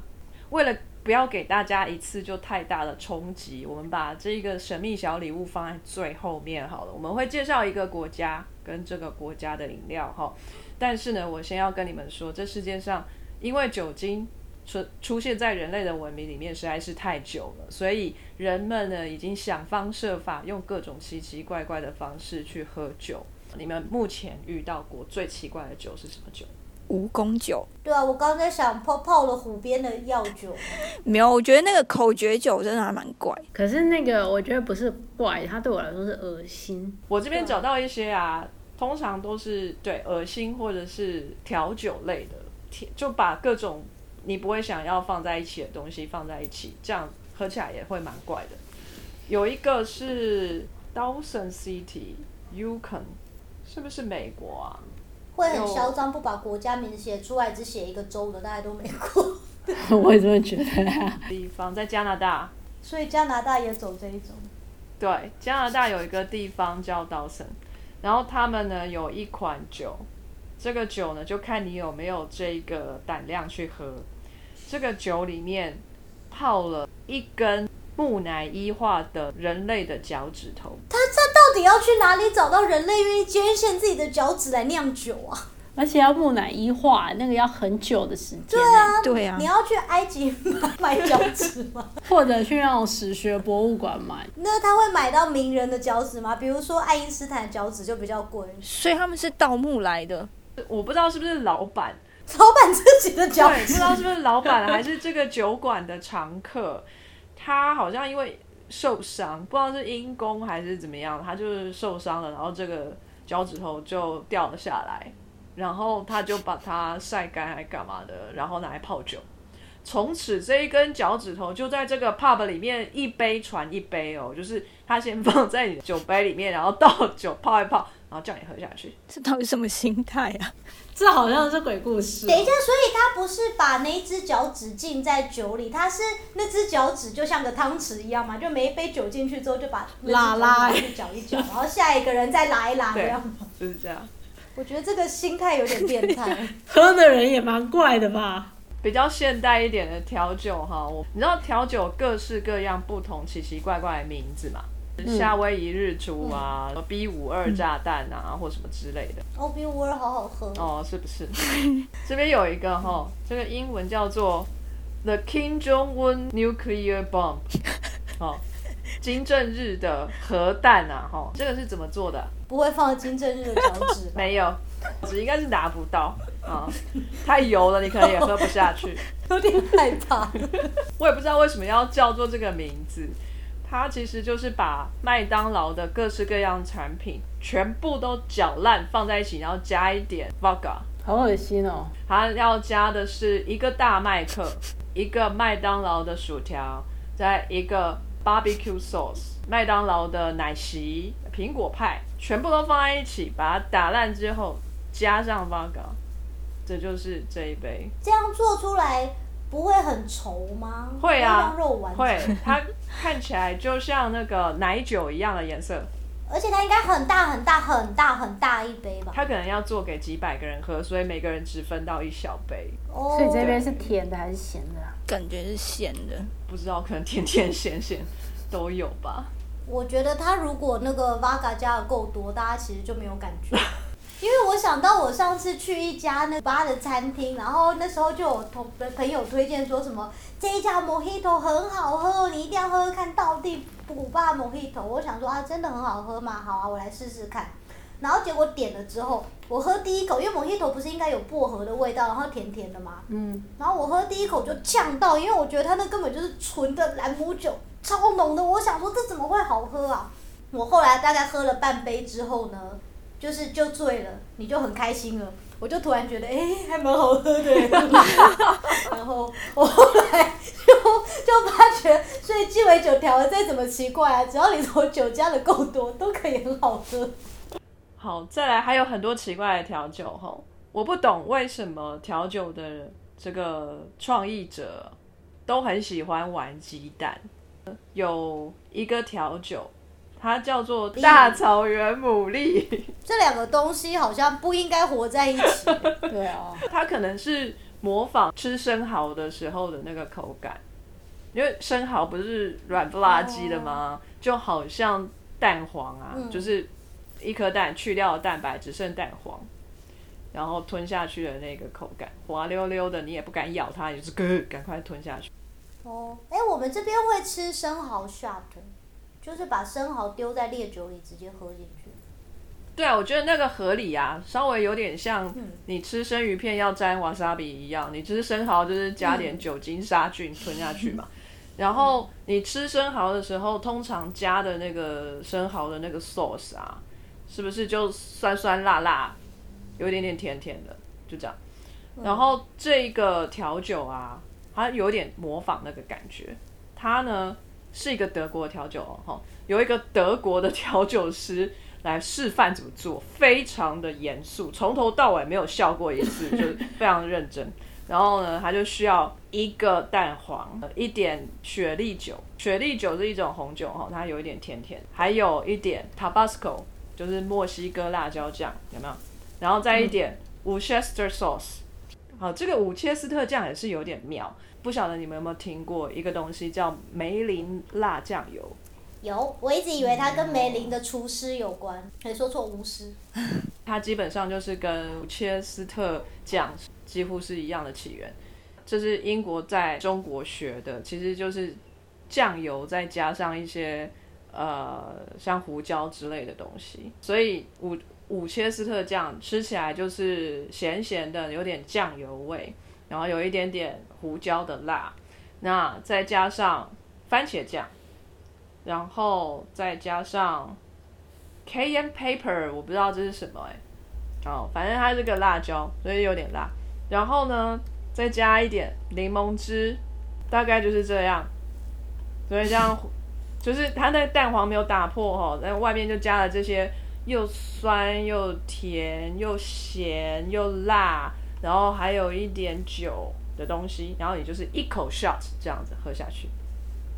为了不要给大家一次就太大的冲击，我们把这个神秘小礼物放在最后面好了。我们会介绍一个国家跟这个国家的饮料哈。但是呢，我先要跟你们说，这世界上因为酒精。出出现在人类的文明里面实在是太久了，所以人们呢已经想方设法用各种奇奇怪怪的方式去喝酒。你们目前遇到过最奇怪的酒是什么酒？蜈蚣酒。对啊，我刚在想泡泡了湖边的药酒。没有，我觉得那个口诀酒真的还蛮怪。可是那个我觉得不是怪，它对我来说是恶心。我这边找到一些啊，通常都是对恶心或者是调酒类的，就把各种。你不会想要放在一起的东西放在一起，这样喝起来也会蛮怪的。有一个是 Dawson City Yukon，是不是美国啊？会很嚣张，不把国家名写出来，只写一个州的，大家都没过。我也这么觉得。地方在加拿大，所以加拿大也走这一种。对，加拿大有一个地方叫道森，然后他们呢有一款酒，这个酒呢就看你有没有这个胆量去喝。这个酒里面泡了一根木乃伊化的人类的脚趾头，他这到底要去哪里找到人类愿意捐献自己的脚趾来酿酒啊？而且要木乃伊化，那个要很久的时间。对啊，对啊你要去埃及买买脚趾吗？或者去那种史学博物馆买。那他会买到名人的脚趾吗？比如说爱因斯坦的脚趾就比较贵，所以他们是盗墓来的。我不知道是不是老板，老板自己的脚趾，不知。道是不是老板还是这个酒馆的常客，他好像因为受伤，不知道是因公还是怎么样，他就是受伤了，然后这个脚趾头就掉了下来，然后他就把它晒干还干嘛的，然后拿来泡酒。从此这一根脚趾头就在这个 pub 里面一杯传一杯哦，就是他先放在你的酒杯里面，然后倒酒泡一泡，然后叫你喝下去。这到底什么心态啊？这好像是鬼故事。等一下，所以他不是把那一只脚趾浸在酒里，他是那只脚趾就像个汤匙一样嘛，就每一杯酒进去之后就把那拉拉去搅一搅，然后下一个人再拉一拉这对样。就是这样。我觉得这个心态有点变态。喝的人也蛮怪的吧？比较现代一点的调酒哈，我你知道调酒各式各样不同奇奇怪怪的名字嘛？夏威夷日出啊、b 五二炸弹啊，或什么之类的。哦，，B 五二好好喝。哦，是不是？这边有一个哈，这个英文叫做 The Kim Jong Un Nuclear Bomb，哦，金正日的核弹啊，哈，这个是怎么做的？不会放金正日的脚趾？没有，纸应该是拿不到啊，太油了，你可能也喝不下去。有点害怕。我也不知道为什么要叫做这个名字，它其实就是把麦当劳的各式各样产品全部都搅烂放在一起，然后加一点 vodka。好恶心哦！它要加的是一个大麦克，一个麦当劳的薯条，再一个 barbecue sauce，麦当劳的奶昔、苹果派，全部都放在一起，把它打烂之后加上 vodka，这就是这一杯。这样做出来不会很稠吗？会啊像肉丸。会，它看起来就像那个奶酒一样的颜色。而且它应该很大很大很大很大一杯吧？它可能要做给几百个人喝，所以每个人只分到一小杯。哦。所以这边是甜的还是咸的啊？感觉是咸的。不知道可能甜甜咸咸都有吧。我觉得它如果那个 Vaga 加的够多，大家其实就没有感觉。因为我想到我上次去一家那巴的餐厅，然后那时候就有同朋友推荐说什么这一家 Mojito 很好喝，你一定要喝喝看到底古巴 Mojito。我想说啊，真的很好喝吗？好啊，我来试试看。然后结果点了之后，我喝第一口，因为 Mojito 不是应该有薄荷的味道，然后甜甜的嘛。嗯，然后我喝第一口就呛到，因为我觉得它那根本就是纯的兰姆酒，超浓的。我想说这怎么会好喝啊？我后来大概喝了半杯之后呢，就是就醉了，你就很开心了。我就突然觉得，哎、还蛮好喝的。然后我后来就就发觉，所以鸡尾酒调的再怎么奇怪啊，只要里头酒加的够多，都可以很好喝。好，再来还有很多奇怪的调酒哈，我不懂为什么调酒的这个创意者都很喜欢玩鸡蛋。有一个调酒，它叫做大草原牡蛎，这两个东西好像不应该活在一起。对啊，它可能是模仿吃生蚝的时候的那个口感，因为生蚝不是软不拉几的吗？就好像蛋黄啊，嗯。就是一颗蛋去掉了蛋白，只剩蛋黄，然后吞下去的那个口感，滑溜溜的，你也不敢咬它，你就是咯，赶快吞下去。哦，哎，我们这边会吃生蚝 shot，就是把生蚝丢在烈酒里直接喝进去。对啊，我觉得那个合理啊，稍微有点像嗯你吃生鱼片要沾 wasabi 一样，你吃生蚝就是加点酒精杀菌吞下去嘛。然后你吃生蚝的时候，通常加的那个生蚝的那个 sauce 啊，是不是就酸酸辣辣，有一点点甜甜的，就这样。然后这个调酒啊，它有点模仿那个感觉。它呢是一个德国的调酒哦，哈，有一个德国的调酒师来示范怎么做，非常的严肃，从头到尾没有笑过一次，就是非常认真。然后呢，他就需要一个蛋黄，一点雪莉酒。雪莉酒是一种红酒哈，它有一点甜甜，还有一点 Tabasco，就是墨西哥辣椒酱，有没有？然后再一点 Worcester sauce。好，这个伍切斯特酱也是有点妙，不晓得你们有没有听过一个东西叫梅林辣酱油？有，我一直以为它跟梅林的厨师有关，没说错，巫师。它基本上就是跟伍切斯特酱几乎是一样的起源。这是英国在中国学的，其实就是酱油再加上一些呃像胡椒之类的东西，所以五五切斯特酱吃起来就是咸咸的，有点酱油味，然后有一点点胡椒的辣，那再加上番茄酱，然后再加上 cayenne pepper，我不知道这是什么哎、哦，反正它是个辣椒，所以有点辣。然后呢，再加一点柠檬汁，大概就是这样。所以这样就是它那个蛋黄没有打破哈，但外面就加了这些又酸又甜又咸又辣，然后还有一点酒的东西，然后你就是一口 shot 这样子喝下去。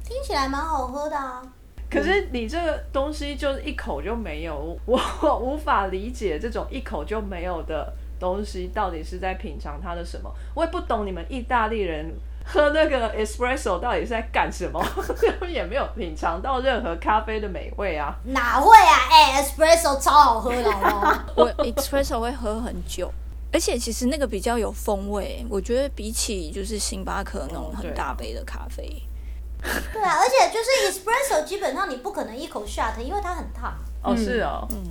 听起来蛮好喝的啊。可是你这个东西就是一口就没有，我我无法理解这种一口就没有的东西到底是在品尝它的什么。我也不懂你们意大利人喝那个 espresso 到底是在干什么，他 们也没有品尝到任何咖啡的美味啊。哪会啊？哎、e s p r e s s o 超好喝的，好不好？我 espresso 会喝很久，而且其实那个比较有风味，我觉得比起就是星巴克那种很大杯的咖啡，对啊，而且就是 espresso 基本上你不可能一口 shot，因为它很烫。哦，嗯是哦，嗯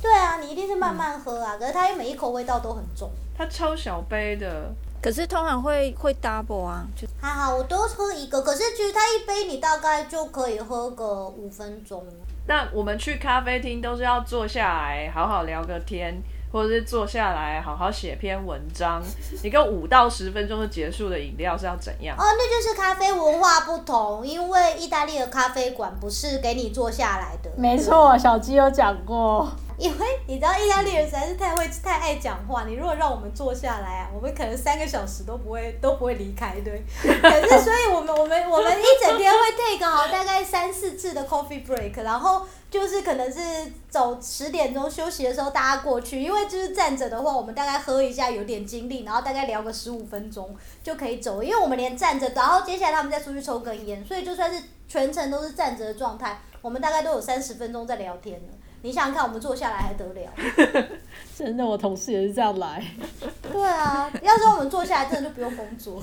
对啊，你一定是慢慢喝啊，可是它每一口味道都很重。它超小杯的，可是通常会会 double 啊，就还好，我多喝一个，可是其实它一杯你大概就可以喝个五分钟。那我们去咖啡厅都是要坐下来好好聊个天，或者是坐下来好好写篇文章。一个五到十分钟就结束的饮料是要怎样？哦，那就是咖啡文化不同，因为意大利的咖啡馆不是给你坐下来的。没错，小鸡有讲过。因为你知道意大利人实在是太会太爱讲话，你如果让我们坐下来啊，我们可能三个小时都不会都不会离开，对。可是所以我们我们我们一整天会 take 好大概三四次的 coffee break，然后就是可能是走十点钟休息的时候大家过去，因为就是站着的话，我们大概喝一下有点精力，然后大概聊个十五分钟就可以走，因为我们连站着，然后接下来他们再出去抽根烟，所以就算是全程都是站着的状态，我们大概都有三十分钟在聊天了。你想想看，我们坐下来还得了？真的，我同事也是这样来。对啊，要是我们坐下来，真的就不用工作。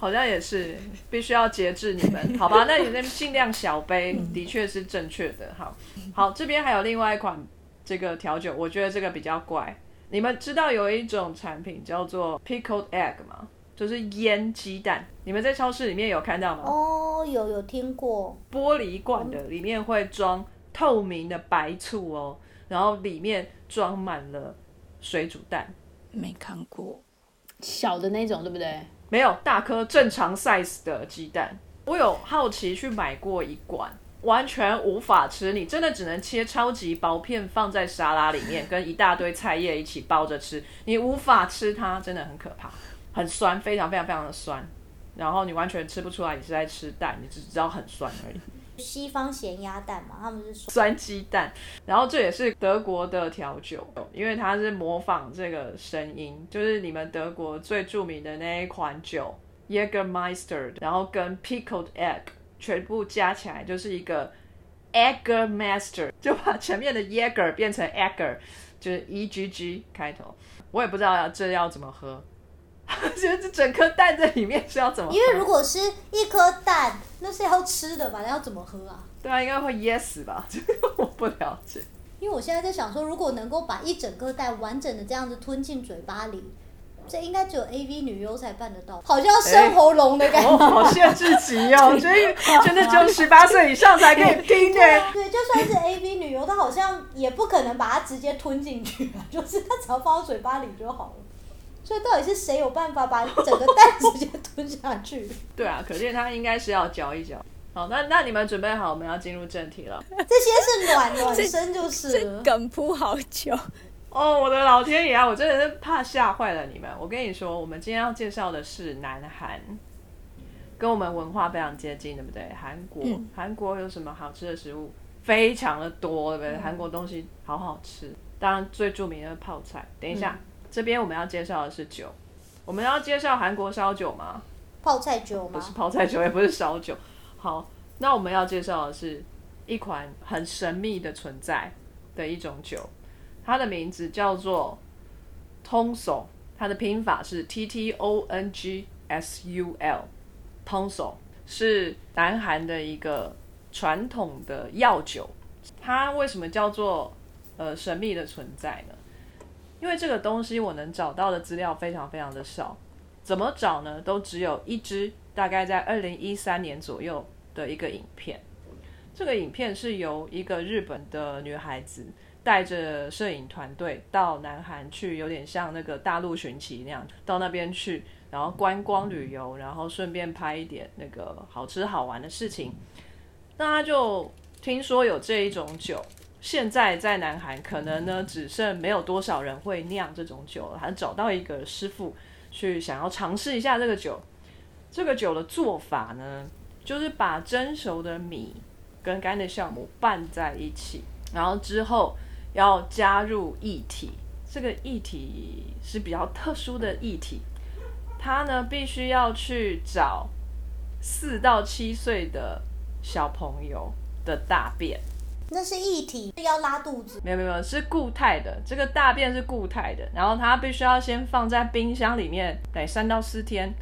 好像也是，必须要节制你们，好吧？那你那尽量小杯，的确是正确的。好，好，这边还有另外一款这个调酒，我觉得这个比较怪。你们知道有一种产品叫做 pickled egg 吗？就是腌鸡蛋。你们在超市里面有看到吗？哦，有有听过，玻璃罐的，里面会装透明的白醋哦，然后里面装满了水煮蛋。没看过。小的那种，对不对？没有大颗正常 size 的鸡蛋。我有好奇去买过一罐，完全无法吃，你真的只能切超级薄片放在沙拉里面，跟一大堆菜叶一起包着吃，你无法吃它，真的很可怕，很酸，非常非常非常的酸。然后你完全吃不出来你是在吃蛋，你只知道很酸而已。西方咸鸭蛋嘛，他们是说，酸鸡蛋，然后这也是德国的调酒，因为它是模仿这个声音，就是你们德国最著名的那一款酒 Jägermeister，然后跟 pickled egg 全部加起来就是一个 Eggermaster，就把前面的 Jäger 变成 Egger，就是 E G G 开头，我也不知道要这要怎么喝，就是这整颗蛋在里面是要怎么？因为如果是一颗蛋，那是要吃的吧？那要怎么喝啊？对啊，应该会噎死吧？这个我不了解。因为我现在在想说，如果能够把一整个蛋完整的这样子吞进嘴巴里，这应该只有 A V 女优才办得到，好像要生喉咙的感觉。哦，好限制级哦，所以真的只有十八岁以上才可以听的。对，就算是 A V 女优，她好像也不可能把它直接吞进去啊，就是她只要放到嘴巴里就好了。所以到底是谁有办法把整个蛋直接吞下去？对啊，可见他应该是要嚼一嚼。好，那那你们准备好，我们要进入正题了。这些是暖暖身就是这。梗铺好久，哦，我的老天爷啊！我真的是怕吓坏了你们。我跟你说，我们今天要介绍的是南韩，跟我们文化非常接近，对不对？韩国，韩国有什么好吃的食物？非常的多，对不对？韩国东西好好吃，当然最著名的泡菜。等一下，这边我们要介绍的是酒，我们要介绍韩国烧酒吗？泡菜酒吗？不是泡菜酒，也不是烧酒。好，那我们要介绍的是一款很神秘的存在的一种酒。它的名字叫做 Tongsul，它的拼法是 T T O N G S U L，Tongsul 是南韩的一个传统的药酒。它为什么叫做呃神秘的存在呢？因为这个东西我能找到的资料非常非常的少，怎么找呢？都只有一支，大概在二零一三年左右的一个影片。这个影片是由一个日本的女孩子。带着摄影团队到南韩去，有点像那个大陆寻奇那样，到那边去，然后观光旅游，然后顺便拍一点那个好吃好玩的事情。那他就听说有这一种酒，现在在南韩可能呢只剩没有多少人会酿这种酒了。还找到一个师傅去想要尝试一下这个酒。这个酒的做法呢，就是把蒸熟的米跟干的酵母拌在一起，然后之后。要加入液体，这个液体是比较特殊的液体，它呢必须要去找四到七岁的小朋友的大便。那是液体，要拉肚子？没有没有，是固态的。这个大便是固态的，然后它必须要先放在冰箱里面，得三到四天，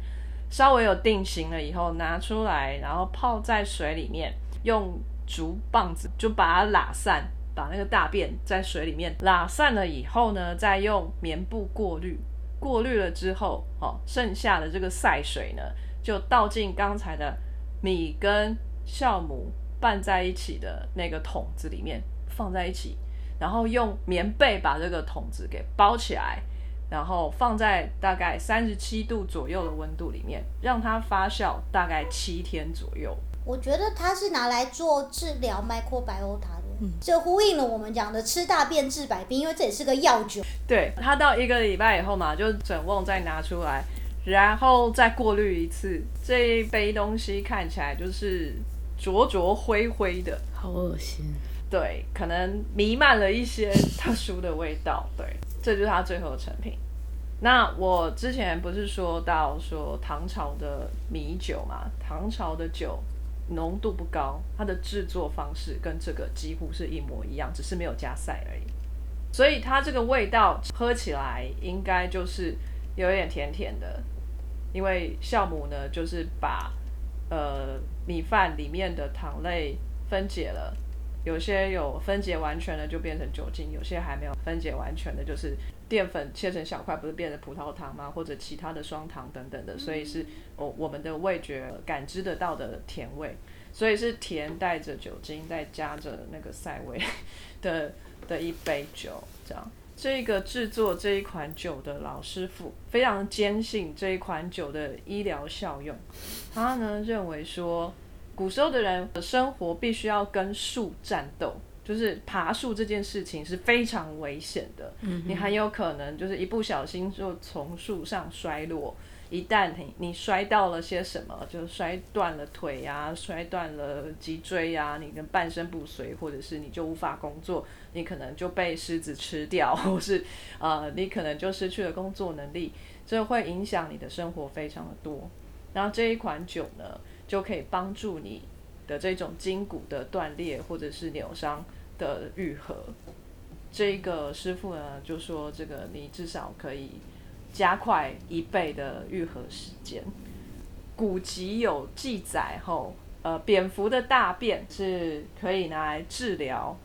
稍微有定型了以后拿出来，然后泡在水里面，用竹棒子就把它拉散。把那个大便在水里面拉散了以后呢，再用棉布过滤，过滤了之后，哦，剩下的这个晒水呢，就倒进刚才的米跟酵母拌在一起的那个桶子里面，放在一起，然后用棉被把这个桶子给包起来，然后放在大概三十七度左右的温度里面，让它发酵大概七天左右。我觉得它是拿来做治疗 microbiota。这呼应了我们讲的吃大便治百病，因为这也是个药酒。对，它到一个礼拜以后嘛，就整瓮再拿出来，然后再过滤一次。这一杯东西看起来就是浊浊灰灰的，好恶心。对，可能弥漫了一些特殊的味道。对，这就是它最后的成品。那我之前不是说到说唐朝的米酒嘛，唐朝的酒。浓度不高，它的制作方式跟这个几乎是一模一样，只是没有加塞而已。所以它这个味道喝起来应该就是有一点甜甜的，因为酵母呢就是把呃米饭里面的糖类分解了，有些有分解完全的就变成酒精，有些还没有分解完全的，就是淀粉切成小块，不是变成葡萄糖吗？或者其他的双糖等等的，所以是我我们的味觉感知得到的甜味。所以是甜带着酒精，再加着那个赛味 的的一杯酒，这样。这个制作这一款酒的老师傅非常坚信这一款酒的医疗效用。他呢认为说，古时候的人的生活必须要跟树战斗，就是爬树这件事情是非常危险的。嗯，你很有可能就是一不小心就从树上摔落。一旦你你摔到了些什么，就摔断了腿呀，摔断了脊椎呀，你跟半身不遂，或者是你就无法工作，你可能就被狮子吃掉，或是呃，你可能就失去了工作能力，这会影响你的生活非常的多。然后这一款酒呢，就可以帮助你的这种筋骨的断裂或者是扭伤的愈合。这个师傅呢就说，这个你至少可以。加快一倍的愈合时间。古籍有记载后，呃，蝙蝠的大便是可以拿来治疗，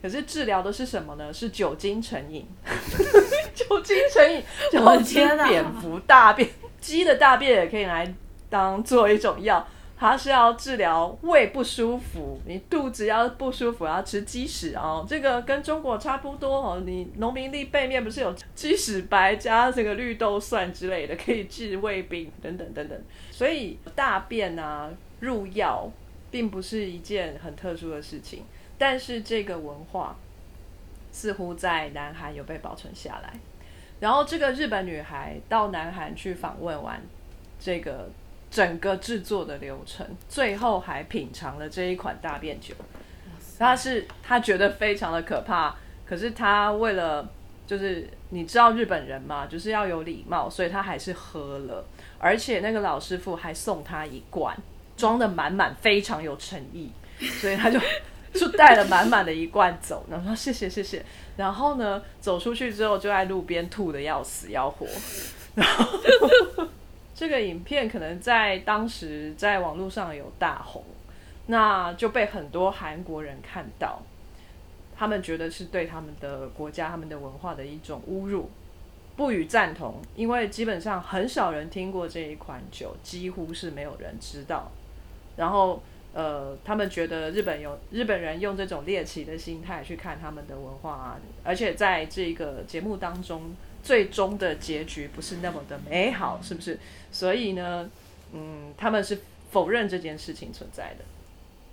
可是治疗的是什么呢？是酒精成瘾。酒精成瘾，酒精蝙蝠大便，鸡的大便也可以来当做一种药。它是要治疗胃不舒服，你肚子要不舒服要吃鸡屎哦，这个跟中国差不多哦。你农民历背面不是有鸡屎白加这个绿豆蒜之类的，可以治胃病等等等等。所以大便啊入药并不是一件很特殊的事情，但是这个文化似乎在南韩有被保存下来。然后这个日本女孩到南韩去访问完这个整个制作的流程，最后还品尝了这一款大便酒。她是她觉得非常的可怕，可是她为了就是你知道日本人嘛，就是要有礼貌，所以她还是喝了，而且那个老师傅还送她一罐，装的满满，非常有诚意，所以她就就带了满满的一罐走，然后说谢谢谢谢，然后呢走出去之后就在路边吐的要死要活，然后这个影片可能在当时在网络上有大红。那就被很多韩国人看到，他们觉得是对他们的国家、他们的文化的一种侮辱，不予赞同。因为基本上很少人听过这一款酒，几乎是没有人知道。然后，呃，他们觉得日本有日本人用这种猎奇的心态去看他们的文化啊，而且在这个节目当中，最终的结局不是那么的美好，是不是？所以呢，嗯，他们是否认这件事情存在的。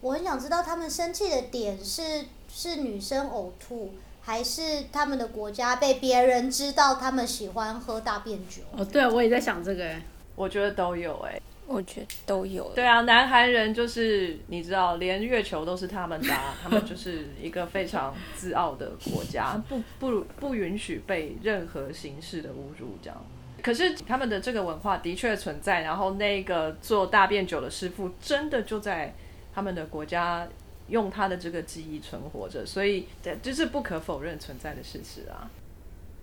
我很想知道他们生气的点是是女生呕吐，还是他们的国家被别人知道他们喜欢喝大便酒？哦，对，我也在想这个。我觉得都有哎，我觉得都有。对啊，南韩人就是你知道，连月球都是他们的，他们就是一个非常自傲的国家，不不不允许被任何形式的侮辱这样。可是他们的这个文化的确存在，然后那个做大便酒的师傅真的就在。他们的国家用他的这个记忆存活着，所以这就是不可否认存在的事实啊。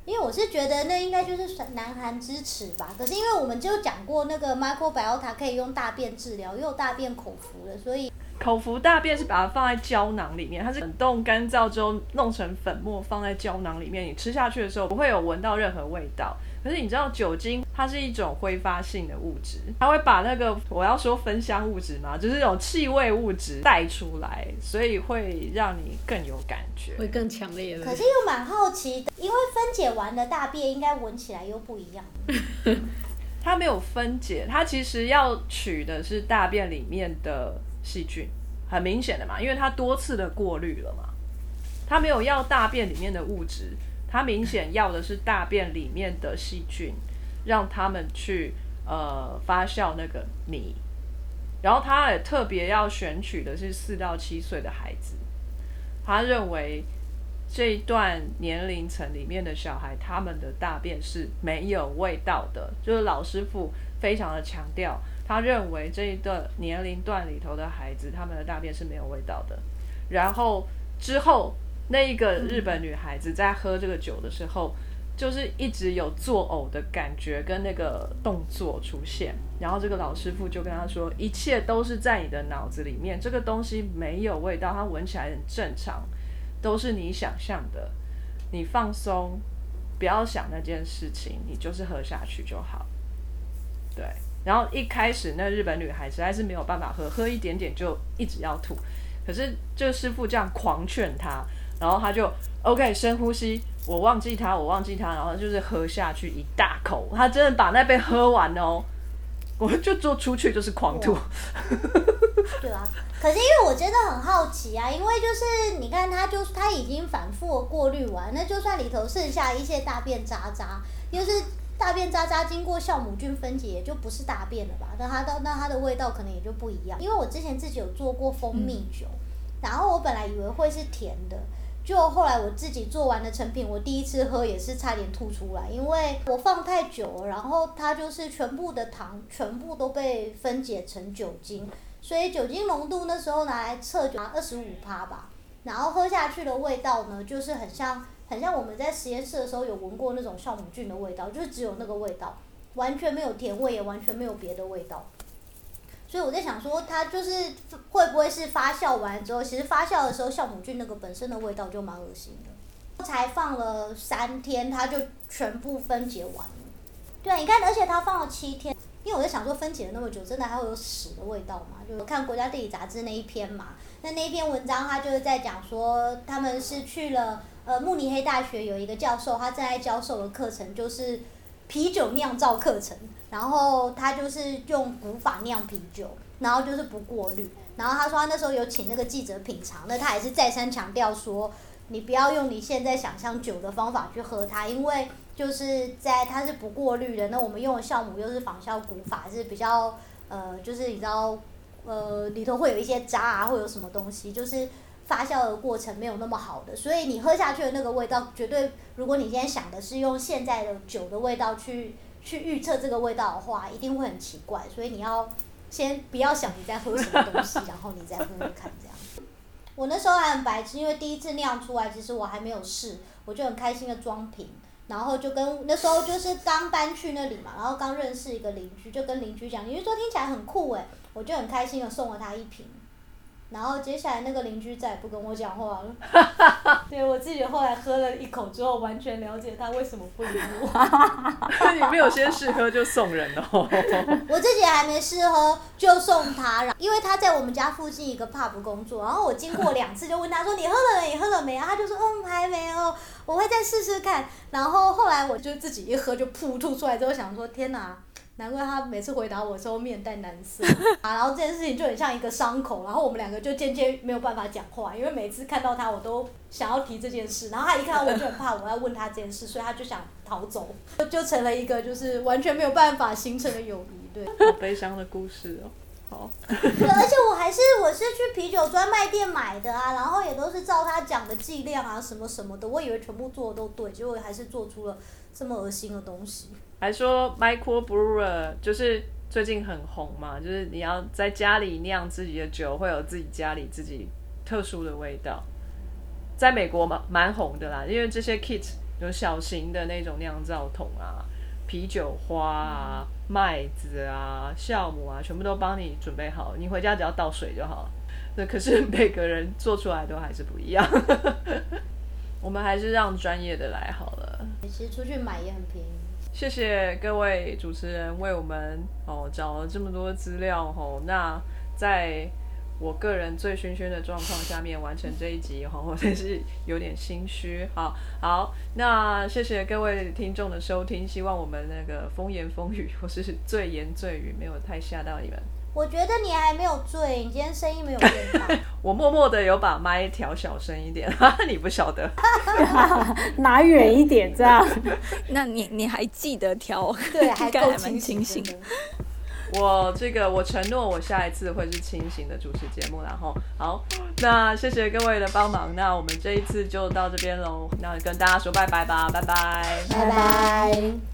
因为我是觉得那应该就是南韩支持吧，可是因为我们就讲过那个 Michael Biota 可以用大便治疗，又大便口服的，所以口服大便是把它放在胶囊里面，它是冷冻干燥之后弄成粉末放在胶囊里面，你吃下去的时候不会有闻到任何味道。可是你知道酒精它是一种挥发性的物质，它会把那个我要说芬香物质嘛，就是那种气味物质带出来，所以会让你更有感觉，会更强烈。可是又蛮好奇的，因为分解完的大便应该闻起来又不一样。它没有分解，它其实要取的是大便里面的细菌，很明显的嘛，因为它多次的过滤了嘛，它没有要大便里面的物质。它明显要的是大便里面的细菌，让他们去呃发酵那个米，然后他也特别要选取的是四到七岁的孩子，他认为这一段年龄层里面的小孩，他们的大便是没有味道的，就是老师傅非常的强调，他认为这一段年龄段里头的孩子，他们的大便是没有味道的，然后之后。那一个日本女孩子在喝这个酒的时候，就是一直有作呕的感觉跟那个动作出现，然后这个老师傅就跟她说，一切都是在你的脑子里面，这个东西没有味道，它闻起来很正常，都是你想象的，你放松，不要想那件事情，你就是喝下去就好。对，然后一开始那日本女孩实在是没有办法喝，喝一点点就一直要吐，可是这个师傅这样狂劝她。然后他就 OK 深呼吸，我忘记他，我忘记他，然后就是喝下去一大口，他真的把那杯喝完哦，我就做出去就是狂吐。对啊，可是因为我真的很好奇啊，因为就是你看他就他已经反复过滤完，那就算里头剩下一些大便渣渣，又是大便渣渣经过酵母菌分解，也就不是大便了吧？那它的那它的味道可能也就不一样。因为我之前自己有做过蜂蜜酒，然后我本来以为会是甜的。就后来我自己做完的成品，我第一次喝也是差点吐出来，因为我放太久了，然后它就是全部的糖全部都被分解成酒精，所以酒精浓度那时候拿来测就二十五趴吧，然后喝下去的味道呢，就是很像很像我们在实验室的时候有闻过那种酵母菌的味道，就是只有那个味道，完全没有甜味，也完全没有别的味道。所以我在想说，它就是会不会是发酵完之后，其实发酵的时候酵母菌那个本身的味道就蛮恶心的。才放了三天，它就全部分解完了。对，你看，而且它放了七天，因为我在想说，分解了那么久，真的还会有屎的味道吗？就看国家地理杂志那一篇嘛，那那一篇文章他就是在讲说，他们是去了呃慕尼黑大学有一个教授，他正在教授的课程就是啤酒酿造课程。然后他就是用古法酿啤酒，然后就是不过滤。然后他说他那时候有请那个记者品尝，那他也是再三强调说，你不要用你现在想象酒的方法去喝它，因为就是在它是不过滤的，那我们用的酵母又是仿效古法，是比较呃，就是你知道呃里头会有一些渣啊，会有什么东西，就是发酵的过程没有那么好的，所以你喝下去的那个味道绝对，如果你现在想的是用现在的酒的味道去去预测这个味道的话，一定会很奇怪，所以你要先不要想你在喝什么东西，然后你再喝喝看这样。我那时候还很白痴，因为第一次酿出来，其实我还没有试，我就很开心的装瓶，然后就跟那时候就是刚搬去那里嘛，然后刚认识一个邻居，就跟邻居讲，邻居说听起来很酷诶，我就很开心的送了他一瓶。然后接下来那个邻居再也不跟我讲话了。对我自己后来喝了一口之后，完全了解他为什么不理我。你没有先试喝就送人哦。我自己还没试喝就送他，因为他在我们家附近一个 pub 工作，然后我经过两次就问他说：“你喝了没？你喝了没？”他就说：“嗯，还没有，我会再试试看。”然后后来我就自己一喝就噗吐出来之后，想说：“天哪！”难怪他每次回答我的时候面带难色 啊，然后这件事情就很像一个伤口，然后我们两个就渐渐没有办法讲话，因为每次看到他我都想要提这件事，然后他一看到我就很怕我要问他这件事，所以他就想逃走，就就成了一个就是完全没有办法形成的友谊，对。好悲伤的故事哦，好。对，而且我还是我是去啤酒专卖店买的啊，然后也都是照他讲的剂量啊什么什么的，我以为全部做的都对，结果还是做出了这么恶心的东西。还说 Michael Brewer 就是最近很红嘛，就是你要在家里酿自己的酒，会有自己家里自己特殊的味道。在美国蛮蛮红的啦，因为这些 kit 有小型的那种酿造桶啊、啤酒花啊、麦子啊、酵母啊，全部都帮你准备好，你回家只要倒水就好了。那可是每个人做出来都还是不一样。我们还是让专业的来好了。其实出去买也很便宜。谢谢各位主持人为我们哦找了这么多资料哦。那在我个人醉醺醺的状况下面完成这一集哈，我真是有点心虚。好，好，那谢谢各位听众的收听，希望我们那个风言风语或是醉言醉语没有太吓到你们。我觉得你还没有醉，你今天声音没有变大。我默默的有把麦调小声一点，你不晓得，拿远一点这样。那你你还记得调？对，还够蛮清醒。我这个我承诺，我下一次会是清醒的主持节目，然后好，那谢谢各位的帮忙，那我们这一次就到这边喽，那跟大家说拜拜吧，拜拜，拜拜。